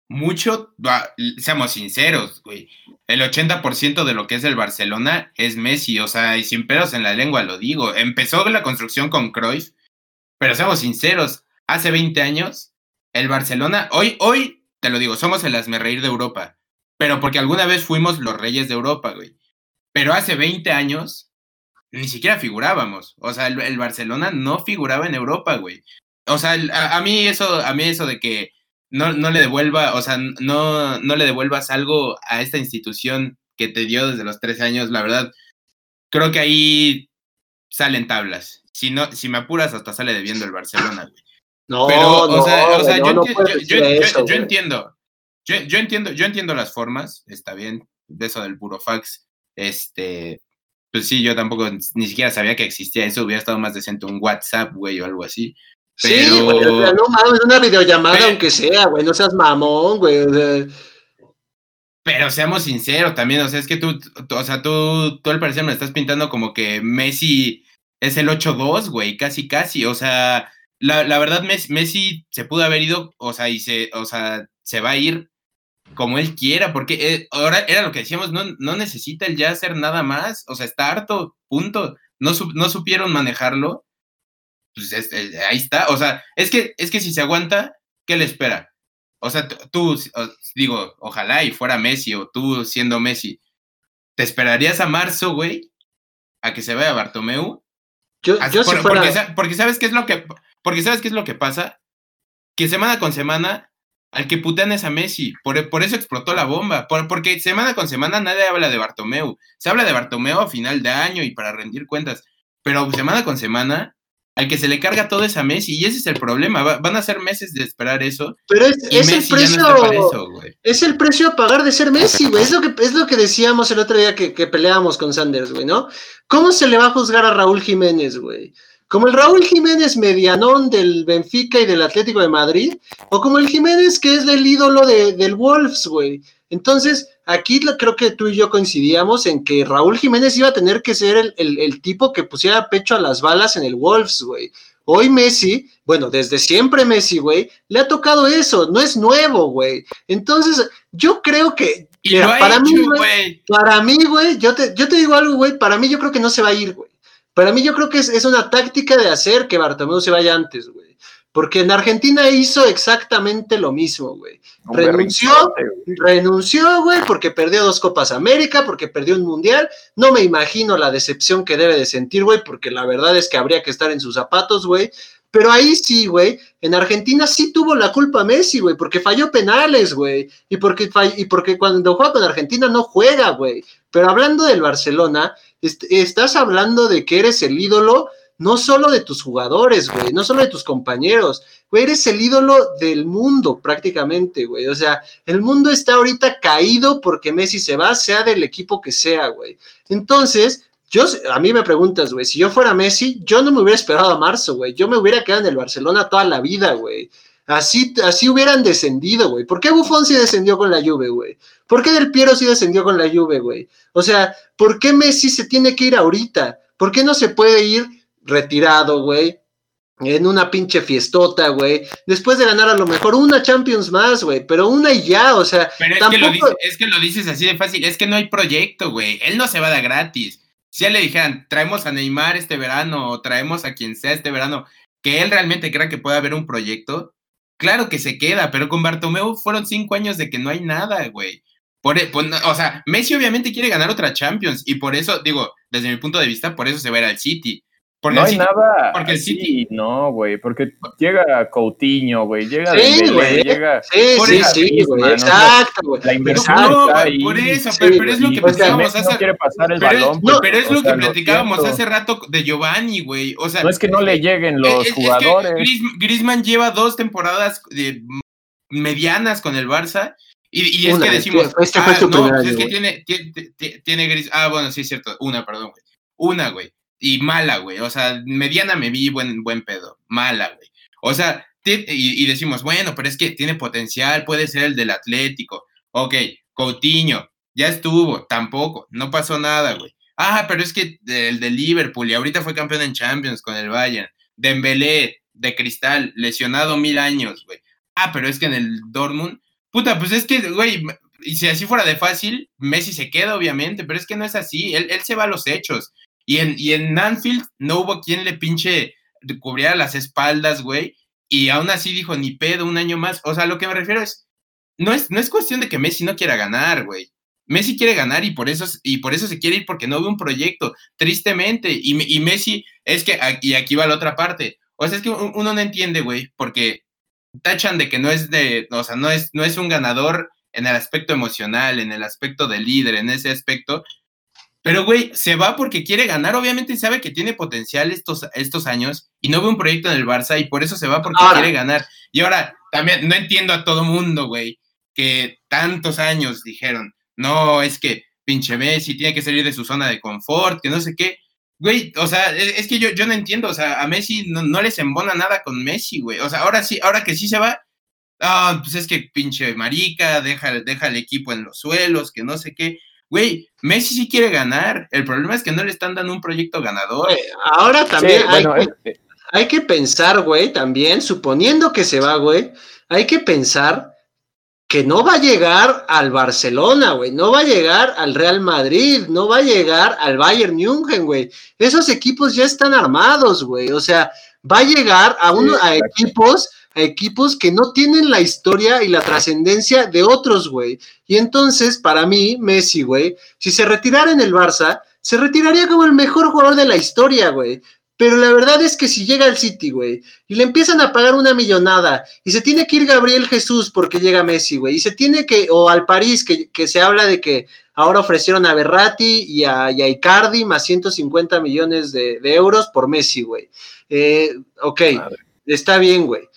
Mucho, seamos sinceros, güey. El 80% de lo que es el Barcelona es Messi, o sea, y sin pelos en la lengua lo digo. Empezó la construcción con Cruyff, pero seamos sinceros, hace 20 años, el Barcelona, hoy, hoy, te lo digo, somos el reír de Europa, pero porque alguna vez fuimos los reyes de Europa, güey. Pero hace 20 años, ni siquiera figurábamos. O sea, el, el Barcelona no figuraba en Europa, güey. O sea, a mí eso, a mí eso de que no, no le devuelva, o sea, no, no le devuelvas algo a esta institución que te dio desde los 13 años, la verdad, creo que ahí salen tablas. Si no, si me apuras, hasta sale debiendo el Barcelona, güey. No, Pero, no, o sea, o sea, yo, no, no enti- yo- yo- eso, entiendo. Yo, entiendo, yo entiendo las formas, está bien, de eso del burofax, este, pues sí, yo tampoco ni siquiera sabía que existía eso, hubiera estado más decente un WhatsApp, güey, o algo así. Sí, güey, o sea, no mames, una videollamada Pero- aunque sea, güey, no seas mamón, güey. o sea, Pero seamos sinceros también, o sea, es que tú, tú- o sea, tú, tú al parecer me estás pintando como que Messi es el 8-2, güey, casi, casi, o sea, la, la verdad Messi, Messi se pudo haber ido, o sea, y se, o sea, se va a ir como él quiera, porque eh, ahora era lo que decíamos, no, no necesita él ya hacer nada más, o sea, está harto, punto, no, no supieron manejarlo, pues es- es- ahí está, o sea, es que, es que si se aguanta, ¿qué le espera? O sea, tú, digo, ojalá y fuera Messi o tú siendo Messi, ¿te esperarías a marzo, güey? A que se vaya Bartomeu. yo, yo si por- fuera. porque sabes qué es lo que porque sabes qué es lo que pasa que semana con semana al que putean es a Messi por, por eso explotó la bomba por- porque semana con semana nadie habla de Bartomeu se habla de Bartomeu a final de año y para rendir cuentas pero semana con semana al que se le carga todo es a Messi y ese es el problema va- van a ser meses de esperar eso Pero es, y es el ya precio. no eso Es el precio a pagar de ser Messi, güey. Es lo que, es lo que decíamos el otro día que, que peleábamos con Sanders, güey, ¿no? ¿Cómo se le va a juzgar a Raúl Jiménez, güey? como el Raúl Jiménez medianón del Benfica y del Atlético de Madrid, o como el Jiménez que es el ídolo de, del Wolves, güey. Entonces, aquí creo que tú y yo coincidíamos en que Raúl Jiménez iba a tener que ser el, el tipo que pusiera pecho a las balas en el Wolves, güey. Hoy Messi, bueno, desde siempre Messi, güey, le ha tocado eso, no es nuevo, güey. Entonces, yo creo que para, mí, güey, para mí, güey, yo te, yo te digo algo, güey, para mí yo creo que no se va a ir, güey. Para mí yo creo que es, es una táctica de hacer que Bartomeu se vaya antes, güey. Porque en Argentina hizo exactamente lo mismo, güey. Renunció, renunció, güey, porque perdió dos Copas América, porque perdió un Mundial. No me imagino la decepción que debe de sentir, güey, porque la verdad es que habría que estar en sus zapatos, güey. Pero ahí sí, güey, en Argentina sí tuvo la culpa Messi, güey, porque falló penales, güey, y porque, y porque cuando juega con Argentina no juega, güey. Pero hablando del Barcelona, estás hablando de que eres el ídolo no solo de tus jugadores, güey, no solo de tus compañeros, güey, eres el ídolo del mundo prácticamente, güey. O sea, el mundo está ahorita caído porque Messi se va, sea del equipo que sea, güey. Entonces, yo, a mí me preguntas, güey, si yo fuera Messi, yo no me hubiera esperado a marzo, güey. Yo me hubiera quedado en el Barcelona toda la vida, güey. Así, así hubieran descendido, güey. ¿Por qué Buffon sí descendió con la Juve, güey? ¿Por qué Del Piero sí descendió con la Juve, güey? O sea, ¿por qué Messi se tiene que ir ahorita? ¿Por qué no se puede ir retirado, güey. En una pinche fiestota, güey. Después de ganar a lo mejor una Champions más, güey. Pero una y ya, o sea. Pero es, que lo dices, es que lo dices así de fácil. Es que no hay proyecto, güey. Él no se va a dar gratis. Si ya le dijeran, traemos a Neymar este verano o traemos a quien sea este verano, que él realmente crea que puede haber un proyecto, claro que se queda, pero con Bartomeu fueron cinco años de que no hay nada, güey. Por, e, o sea, Messi obviamente quiere ganar otra Champions y por eso, digo, desde mi punto de vista, por eso se va a ir al City no hay nada porque el City no, güey, porque llega Coutinho, güey, llega sí, güey, llega sí, sí, sí, güey, exacto, güey. La inversión no, está ahí. Por eso, pero, es lo que platicábamos hace quiere pasar el pero, balón, no, pero es lo que platicábamos hace rato de Giovanni, güey. O sea, no es que no le lleguen los jugadores. Es Griezmann lleva dos temporadas de medianas con el Barça y, y es que decimos, este fue ah, no, pues es que tiene tiene, tiene Gris, ah, bueno, sí es cierto, una, perdón, güey. Una, güey y mala, güey. O sea, mediana me vi buen, buen pedo. Mala, güey. O sea, y, decimos, bueno, pero es que tiene potencial, puede ser el del Atlético. Ok, Coutinho, ya estuvo, tampoco, no pasó nada, güey. Ah, pero es que el de Liverpool y ahorita fue campeón en Champions con el Bayern. Dembélé, de cristal, lesionado mil años, güey. Ah, pero es que en el Dortmund, puta, pues es que, güey, y si así fuera de fácil, Messi se queda, obviamente, pero es que no es así, él, él se va a los hechos. Y en, y en Anfield no hubo quien le pinche cubriera las espaldas, güey. Y aún así dijo, ni pedo, un año más. O sea, lo que me refiero es, no es, no es cuestión de que Messi no quiera ganar, güey. Messi quiere ganar y por eso, y por eso se quiere ir porque no ve un proyecto, tristemente. Y, y Messi, es que, y aquí va la otra parte. O sea, es que uno no entiende, güey, porque tachan de que no es de, o sea, no es, no es un ganador en el aspecto emocional, en el aspecto de líder, en ese aspecto, pero, güey, se va porque quiere ganar. Obviamente sabe que tiene potencial estos, estos años y no ve un proyecto en el Barça y por eso se va porque quiere ganar. Y ahora, también no entiendo a todo mundo, güey, que tantos años dijeron, no, es que pinche Messi tiene que salir de su zona de confort, que no sé qué. Güey, o sea, e, es que yo, yo no entiendo, o sea, a Messi no, no les embona nada con Messi, güey. O sea, ahora sí, ahora que sí se va, ah, pues es que pinche marica, deja, deja el equipo en los suelos, que no sé qué. Güey, Messi sí quiere ganar. El problema es que no le están dando un proyecto ganador. ahora también hay, que, pensar, güey, también, suponiendo que se va, güey, hay que pensar que no va a llegar al Barcelona, güey, no va a llegar al Real Madrid, no va a llegar al Bayern München, güey. Esos equipos ya están armados, güey. O sea, va a llegar a, uno, a equipos equipos que no tienen la historia y la trascendencia de otros, güey. Y entonces, para mí, Messi, güey, si se retirara en el Barça, se retiraría como el mejor jugador de la historia, güey. Pero la verdad es que si llega al City, güey, y le empiezan a pagar una millonada, y se tiene que ir Gabriel Jesús porque llega Messi, güey, y se tiene que, o al París, que, que se habla de que ahora ofrecieron a Berratti y a, Icardi más 150 millones de, euros por Messi, güey. Eh, ok, está bien, güey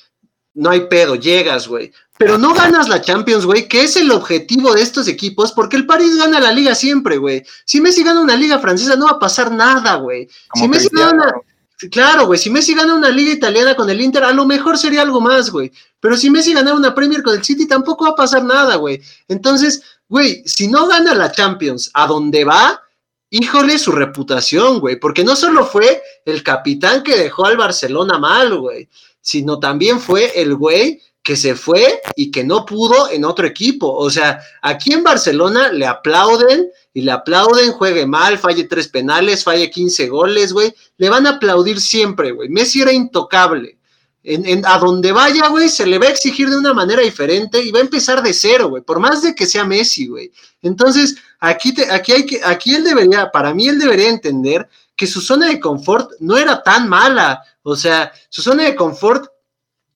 no hay pedo, llegas, güey. Pero no ganas la Champions, güey, que es el objetivo de estos equipos, porque el París gana la liga siempre, güey. Si Messi gana una liga francesa, no va a pasar nada, güey. Si Messi gana. Claro, güey, si Messi gana una liga italiana con el Inter, a lo mejor sería algo más, güey. Pero si Messi gana una Premier con el City, tampoco va a pasar nada, güey. Entonces, güey, si no gana la Champions, ¿a dónde va? Híjole su reputación, güey, porque no solo fue el capitán que dejó al Barcelona mal, güey, sino también fue el güey que se fue y que no pudo en otro equipo. O sea, aquí en Barcelona le aplauden y le aplauden, juegue mal, falle tres penales, falle 15 goles, güey. Le van a aplaudir siempre, güey. Messi era intocable. En, a donde vaya, güey, se le va a exigir de una manera diferente y va a empezar de cero, güey, por más de que sea Messi, güey. Entonces, aquí, te, aquí, hay que, aquí él debería, para mí él debería entender que su zona de confort no era tan mala. O sea, su zona de confort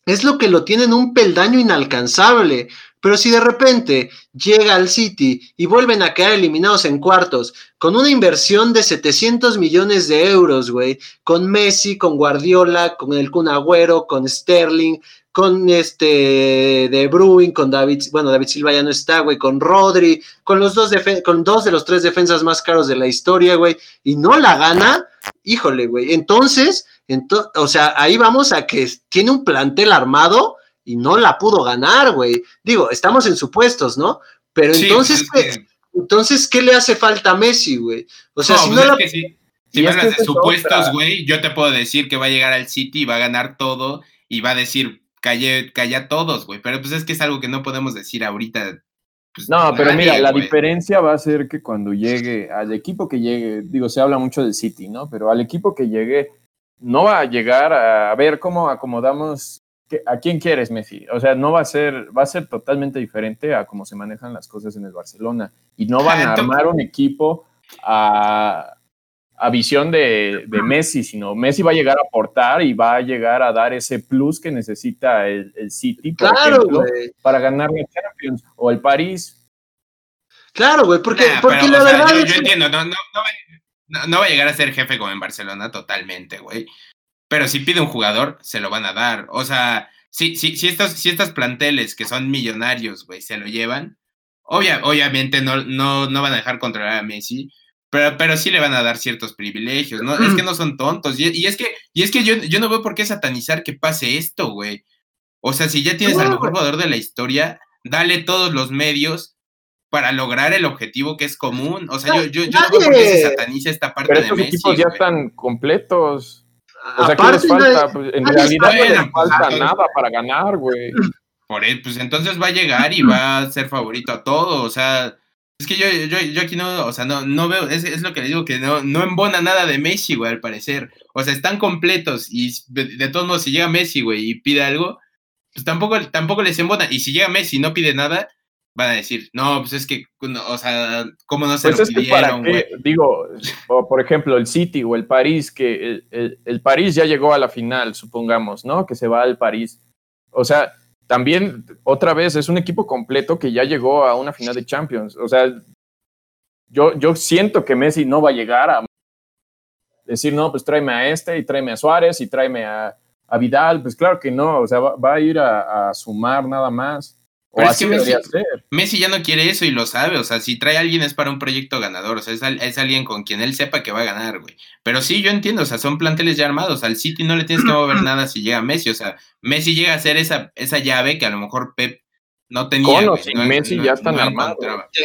es lo que lo tiene en un peldaño inalcanzable. Pero si de repente llega al City y vuelven a quedar eliminados en cuartos con una inversión de 700 millones de euros, güey, con Messi, con Guardiola, con el Kun Agüero, con Sterling, con este de Bruin, con David, bueno, David Silva ya no está, güey, con Rodri, con los dos con dos de los tres defensas más caros de la historia, güey, y no la gana, híjole, güey. Entonces, o sea, ahí vamos a que tiene un plantel armado y no la pudo ganar, güey. Digo, estamos en supuestos, ¿no? Pero entonces, ¿qué, entonces, ¿qué le hace falta a Messi, güey? O sea, si pues no es que Si me de supuestos, güey, yo te puedo decir que va a llegar al City y va a ganar todo y va a decir, calle, calla todos, güey. Pero pues es que es algo que no podemos decir ahorita. Pues, no, pero mira, la diferencia va a ser que cuando llegue, al equipo que llegue, digo, se habla mucho del City, ¿no? Pero al equipo que llegue, no va a llegar a ver cómo acomodamos a quién quieres, Messi. O sea, no va a ser, va a ser totalmente diferente a cómo se manejan las cosas en el Barcelona. Y no van a armar un equipo a, visión de, Messi, sino Messi va a llegar a aportar y va a llegar a dar ese plus que necesita el, City, para ganar la Champions o el París. Claro, güey, porque, porque la verdad. Yo, entiendo, no, no, no va a llegar a ser jefe como en Barcelona totalmente, güey. Pero si pide un jugador, se lo van a dar. O sea, si, si, si, estos, si estas planteles que son millonarios, güey, se lo llevan, obviamente no, no, no van a dejar controlar a Messi, pero, pero sí le van a dar ciertos privilegios, ¿no? Es que no son tontos. Y, es que, y es que yo, yo no veo por qué satanizar que pase esto, güey. O sea, si ya tienes al mejor jugador de la historia, dale todos los medios para lograr el objetivo que es común. O sea, yo, yo, yo no veo por qué se sataniza esta parte pero estos equipos ya están completos. O sea, ¿qué les falta? Pues, en realidad no les falta nada para ganar, güey. Por él, pues entonces va a llegar y va a ser favorito a todo. O sea, es que yo, yo, yo aquí no, o sea, no, no veo, es, es, lo que le digo, que no, no embona nada de Messi, güey, al parecer. O sea, están completos y de, todos modos, si llega Messi, güey, y pide algo, pues tampoco, tampoco les embona. Y si llega Messi y no pide nada, van a decir, no, pues es que, o sea, ¿cómo no se pues lo pidieron, güey? Digo, por ejemplo, el City o el París, que el, el, París ya llegó a la final, supongamos, ¿no? Que se va al París. O sea, también, otra vez, es un equipo completo que ya llegó a una final de Champions. O sea, yo, yo siento que Messi no va a llegar a decir, no, pues tráeme a este y tráeme a Suárez y tráeme a, a Vidal. Pues claro que no, o sea, va, a ir a sumar nada más. Pero es que Messi, ya no quiere eso y lo sabe. O sea, si trae a alguien es para un proyecto ganador. O sea, es, alguien con quien él sepa que va a ganar, güey. Pero sí, yo entiendo. O sea, son planteles ya armados. Al City no le tienes que mover nada si llega Messi. O sea, Messi llega a ser esa, esa llave que a lo mejor Pep no tenía. Con Messi ya están armados.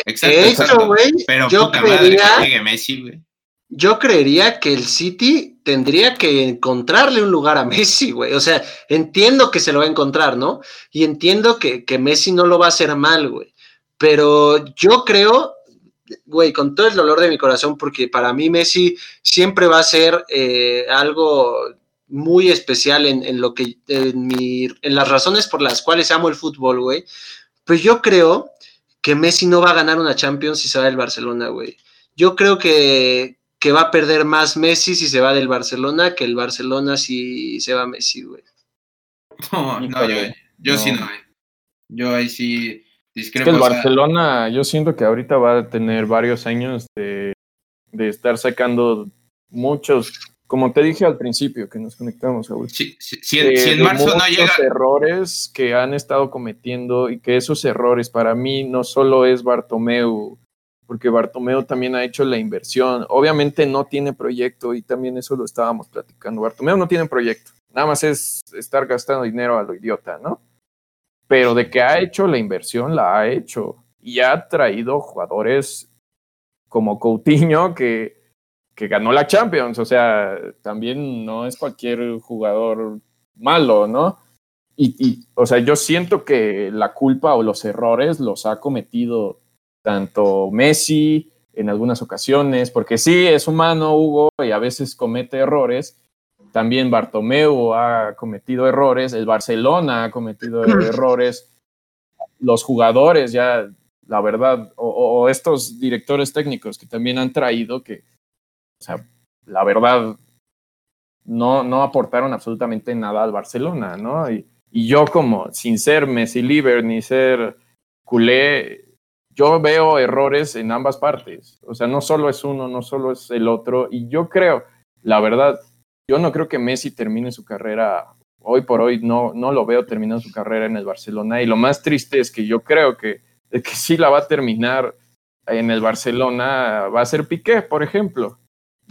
Exacto, Pero yo puta madre que llegue Messi, güey yo creería que el City tendría que encontrarle un lugar a Messi, güey. O sea, entiendo que se lo va a encontrar, ¿no? Y entiendo que, Messi no lo va a hacer mal, güey. Pero yo creo, güey, con todo el dolor de mi corazón, porque para mí Messi siempre va a ser eh, algo muy especial en, lo que, en, mi, en las razones por las cuales amo el fútbol, güey. Pues yo creo que Messi no va a ganar una Champions si se va del Barcelona, güey. Yo creo que, que va a perder más Messi si se va del Barcelona que el Barcelona si se va Messi, güey. No, no, yo, sí no. Eh. Yo ahí sí discrepo. Es que el Barcelona, yo siento que ahorita va a tener varios años de, estar sacando muchos, como te dije al principio, que nos conectamos, Saúl. si, en marzo no llega. errores que han estado cometiendo y que esos errores para mí no solo es Bartomeu porque Bartomeu también ha hecho la inversión. Obviamente no tiene proyecto y también eso lo estábamos platicando. Bartomeu no tiene proyecto, nada más es estar gastando dinero a lo idiota, ¿no? Pero de que ha hecho la inversión, la ha hecho y ha traído jugadores como Coutinho que, que ganó la Champions, o sea, también no es cualquier jugador malo, ¿no? Y, y, o sea, yo siento que la culpa o los errores los ha cometido tanto Messi en algunas ocasiones, porque sí, es humano Hugo y a veces comete errores. También Bartomeu ha cometido errores, el Barcelona ha cometido errores, los jugadores ya, la verdad, o, o, estos directores técnicos que también han traído que, o sea, la verdad, no, no aportaron absolutamente nada al Barcelona, ¿no? Y, y yo como, sin ser Messi Liver ni ser culé, yo veo errores en ambas partes. O sea, no solo es uno, no solo es el otro. Y yo creo, la verdad, yo no creo que Messi termine su carrera. Hoy por hoy no, no lo veo terminando su carrera en el Barcelona. Y lo más triste es que yo creo que, que sí la va a terminar en el Barcelona. Va a ser Piqué, por ejemplo.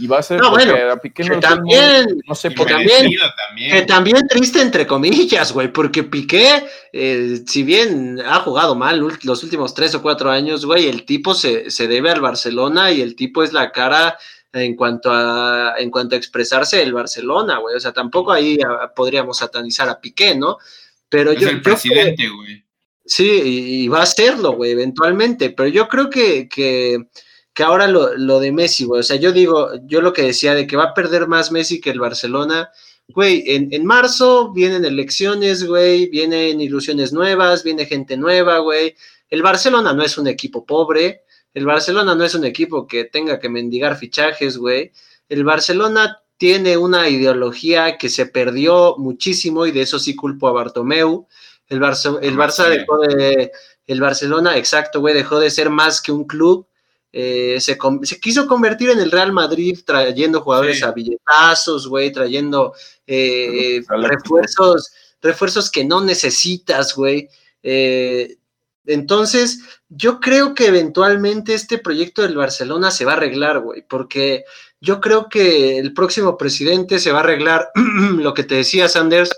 Y va a ser no, bueno, que no también, no sé por también, también, Que también triste entre comillas, güey, porque Piqué, eh, si bien ha jugado mal los últimos tres o cuatro años, güey, el tipo se, se, debe al Barcelona y el tipo es la cara en cuanto a en cuanto a expresarse del Barcelona, güey. O sea, tampoco ahí podríamos satanizar a Piqué, ¿no? Pero es yo. el presidente, güey. Sí, y, y, va a serlo, güey, eventualmente. Pero yo creo que, que que ahora lo, lo de Messi, güey. O sea, yo digo, yo lo que decía de que va a perder más Messi que el Barcelona. Güey, en, en marzo vienen elecciones, güey, vienen ilusiones nuevas, viene gente nueva, güey. El Barcelona no es un equipo pobre, el Barcelona no es un equipo que tenga que mendigar fichajes, güey. El Barcelona tiene una ideología que se perdió muchísimo y de eso sí culpo a Bartomeu. El, Barça, el Barça dejó de, el Barcelona, exacto, güey, dejó de ser más que un club eh, se, se, quiso convertir en el Real Madrid trayendo jugadores sí. a billetazos, güey, trayendo eh, refuerzos, refuerzos que no necesitas, güey. Eh, entonces, yo creo que eventualmente este proyecto del Barcelona se va a arreglar, güey, porque yo creo que el próximo presidente se va a arreglar lo que te decía, Sanders,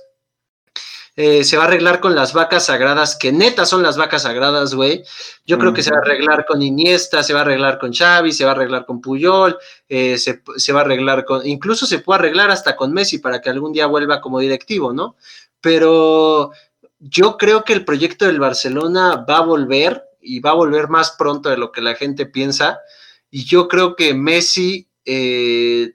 eh, se va a arreglar con las vacas sagradas, que neta son las vacas sagradas, güey. Yo creo que se va a arreglar con Iniesta, se va a arreglar con Xavi, se va a arreglar con Puyol, eh, se, se, va a arreglar con, incluso se puede arreglar hasta con Messi para que algún día vuelva como directivo, ¿no? Pero yo creo que el proyecto del Barcelona va a volver y va a volver más pronto de lo que la gente piensa. Y yo creo que Messi eh,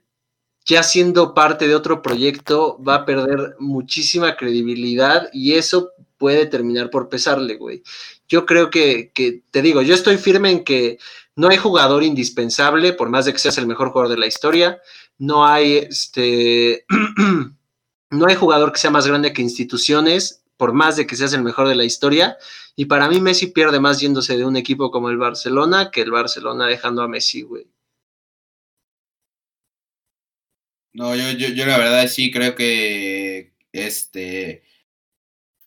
ya siendo parte de otro proyecto, va a perder muchísima credibilidad y eso puede terminar por pesarle, güey. Yo creo que, que, te digo, yo estoy firme en que no hay jugador indispensable, por más de que seas el mejor jugador de la historia, no hay, este, no hay jugador que sea más grande que instituciones, por más de que seas el mejor de la historia, y para mí Messi pierde más yéndose de un equipo como el Barcelona que el Barcelona dejando a Messi, güey. No, yo, yo, yo la verdad sí creo que este.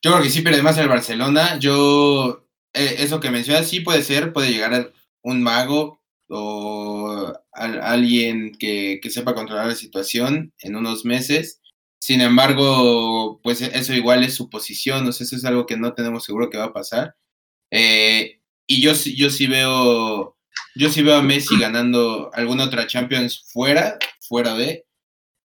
Yo creo que sí pierde más el Barcelona. Yo. Eh, eso que mencionas sí puede ser, puede llegar un mago o a, alguien que, que, sepa controlar la situación en unos meses. Sin embargo, pues eso igual es su posición, no sé, eso es algo que no tenemos seguro que va a pasar. Eh, y yo, yo sí veo, yo sí veo a Messi ganando alguna otra Champions fuera, fuera de,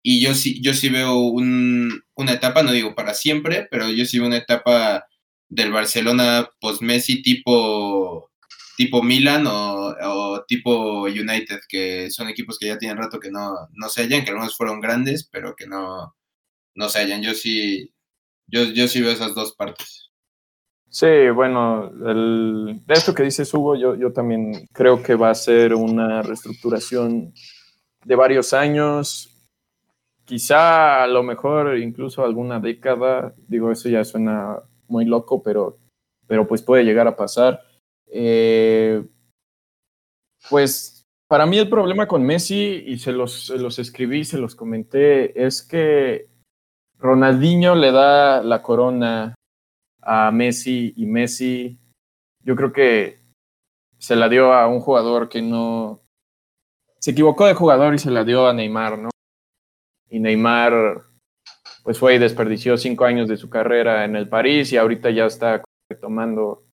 y yo sí, yo sí veo un, una etapa, no digo para siempre, pero yo sí veo una etapa del Barcelona post-Messi tipo, tipo Milan o, o, tipo United, que son equipos que ya tienen rato que no, no se hallan, que algunos fueron grandes, pero que no, no se hallan. Yo sí, yo, yo sí veo esas dos partes. Sí, bueno, el, de esto que dices Hugo, yo, yo también creo que va a ser una reestructuración de varios años quizá a lo mejor incluso alguna década, digo, eso ya suena muy loco, pero, pero pues puede llegar a pasar. Eh, pues para mí el problema con Messi, y se los, se los escribí, se los comenté, es que Ronaldinho le da la corona a Messi y Messi, yo creo que se la dio a un jugador que no... Se equivocó de jugador y se la dio a Neymar, ¿no? Y Neymar pues fue y desperdició cinco años de su carrera en el París y ahorita ya está retomando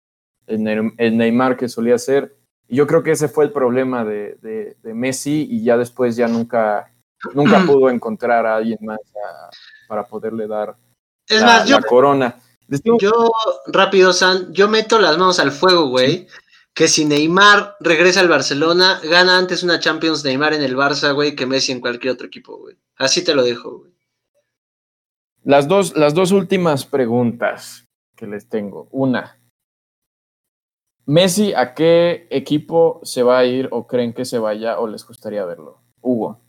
el, el Neymar que solía ser. Y yo creo que ese fue el problema de, de, de Messi y ya después ya nunca, nunca pudo encontrar a alguien más a, para poderle dar Es la, más, yo, la corona. Yo, rápido, San, yo meto las manos al fuego, güey. Que si Neymar regresa al Barcelona, gana antes una Champions Neymar en el Barça, güey, que Messi en cualquier otro equipo, güey. Así te lo dejo, güey. Las dos, las dos últimas preguntas que les tengo. Una, Messi, ¿a qué equipo se va a ir o creen que se vaya o les gustaría verlo? Hugo.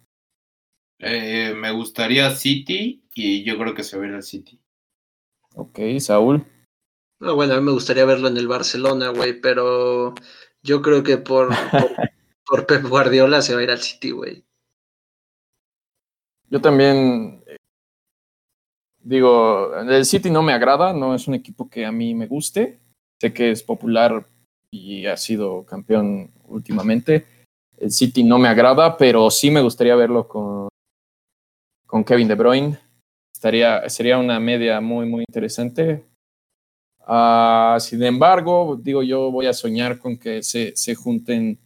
Eh, me gustaría City y yo creo que se va a ir al City. Ok, Saúl. No, bueno, a mí me gustaría verlo en el Barcelona, güey, pero yo creo que por, por, por Pep Guardiola se va a ir al City, güey. Yo también eh, digo, el City no me agrada, no es un equipo que a mí me guste. Sé que es popular y ha sido campeón últimamente. El City no me agrada, pero sí me gustaría verlo con, con Kevin De Bruyne. Estaría, sería una media muy, muy interesante. Ah, sin embargo, digo, yo voy a soñar con que se, se junten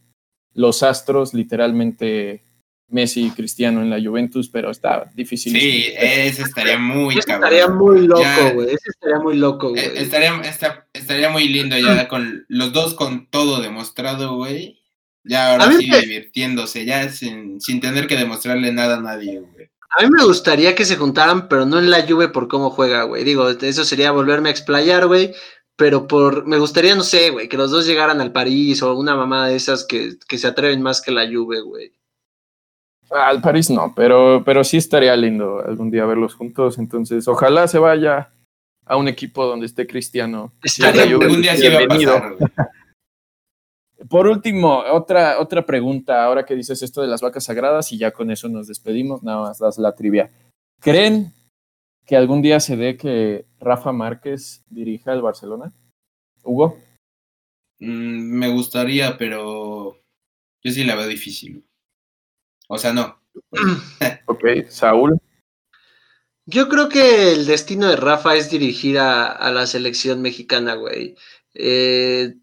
los astros, literalmente Messi y Cristiano en la Juventus, pero está difícil. Sí, ese estaría muy Ese cabrón. estaría muy loco, güey. Ese estaría muy loco, Eh, güey. Estaría, esta- estaría muy lindo ya con los dos con todo demostrado, güey. Ya ahora sí me- divirtiéndose, ya sin, sin tener que demostrarle nada a nadie, güey. A mí me gustaría que se juntaran, pero no en la Juve por cómo juega, güey. Digo, eso sería volverme a explayar, güey. Pero por, me gustaría, no sé, güey, que los dos llegaran al París o una mamada de esas que, que se atreven más que la Juve, güey. Al París no, pero, pero sí estaría lindo algún día verlos juntos. Entonces, ojalá se vaya a un equipo donde esté Cristiano. Estaría la Juve, Algún día sí va a bienvenido. pasar, güey. Por último, otra, otra pregunta, ahora que dices esto de las vacas sagradas y ya con eso nos despedimos, nada más das la trivia. ¿Creen que algún día se dé que Rafa Márquez dirija el Barcelona? Hugo. Mm, me gustaría, pero yo sí la veo difícil. O sea, no. Ok, Saúl. Yo creo que el destino de Rafa es dirigir a, a la selección mexicana, güey. Eh,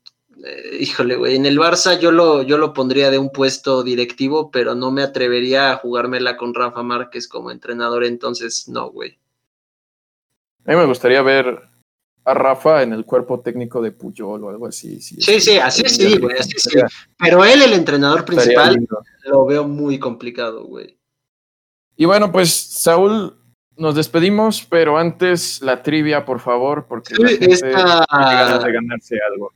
eh, híjole, güey. En el Barça yo lo, yo lo pondría de un puesto directivo, pero no me atrevería a jugármela con Rafa Márquez como entrenador, entonces no, güey. A mí me gustaría ver a Rafa en el cuerpo técnico de Puyol o algo así. Sí, sí, así sí, güey, así sí. Pero él, el entrenador principal, lo veo muy complicado, güey. Y bueno, pues Saúl, nos despedimos, pero antes la trivia, por favor, porque la Sí, gente esta- tiene ganas de ganarse algo.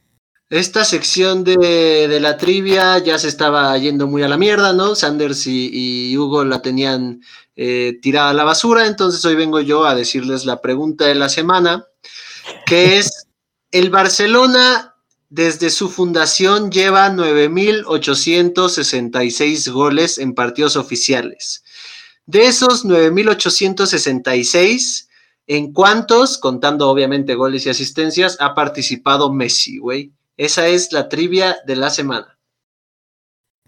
Esta sección de, de la trivia ya se estaba yendo muy a la mierda, ¿no? Sanders y, y Hugo la tenían eh, tirada a la basura, entonces hoy vengo yo a decirles la pregunta de la semana, que es, el Barcelona desde su fundación lleva 9.866 goles en partidos oficiales. De esos 9.866, ¿en cuántos, contando obviamente goles y asistencias, ha participado Messi, güey? Esa es la trivia de la semana.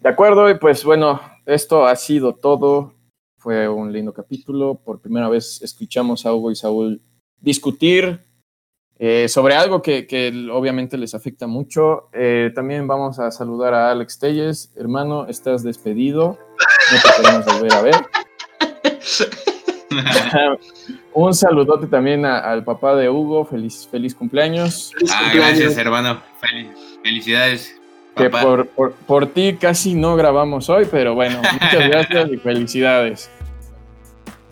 De acuerdo, y pues bueno, esto ha sido todo. Fue un lindo capítulo. Por primera vez escuchamos a Hugo y Saúl discutir eh, sobre algo que, que obviamente les afecta mucho. Eh, también vamos a saludar a Alex Telles. Hermano, estás despedido. No te queremos volver a ver. Un saludote también a- al papá de Hugo. Feliz, feliz cumpleaños. Feliz Ah, cumpleaños. gracias, hermano. Fel- felicidades. Que papá. por, por, por ti casi no grabamos hoy, pero bueno, muchas gracias y felicidades.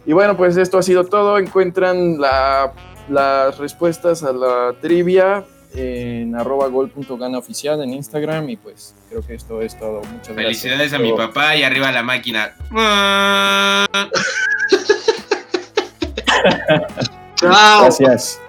Y bueno, pues esto ha sido todo. Encuentran la- las respuestas a la trivia en arroba gol.gana oficial en Instagram y pues creo que esto es todo. Muchas gracias. Felicidades a mi papá y arriba la máquina. Chao. Gracias.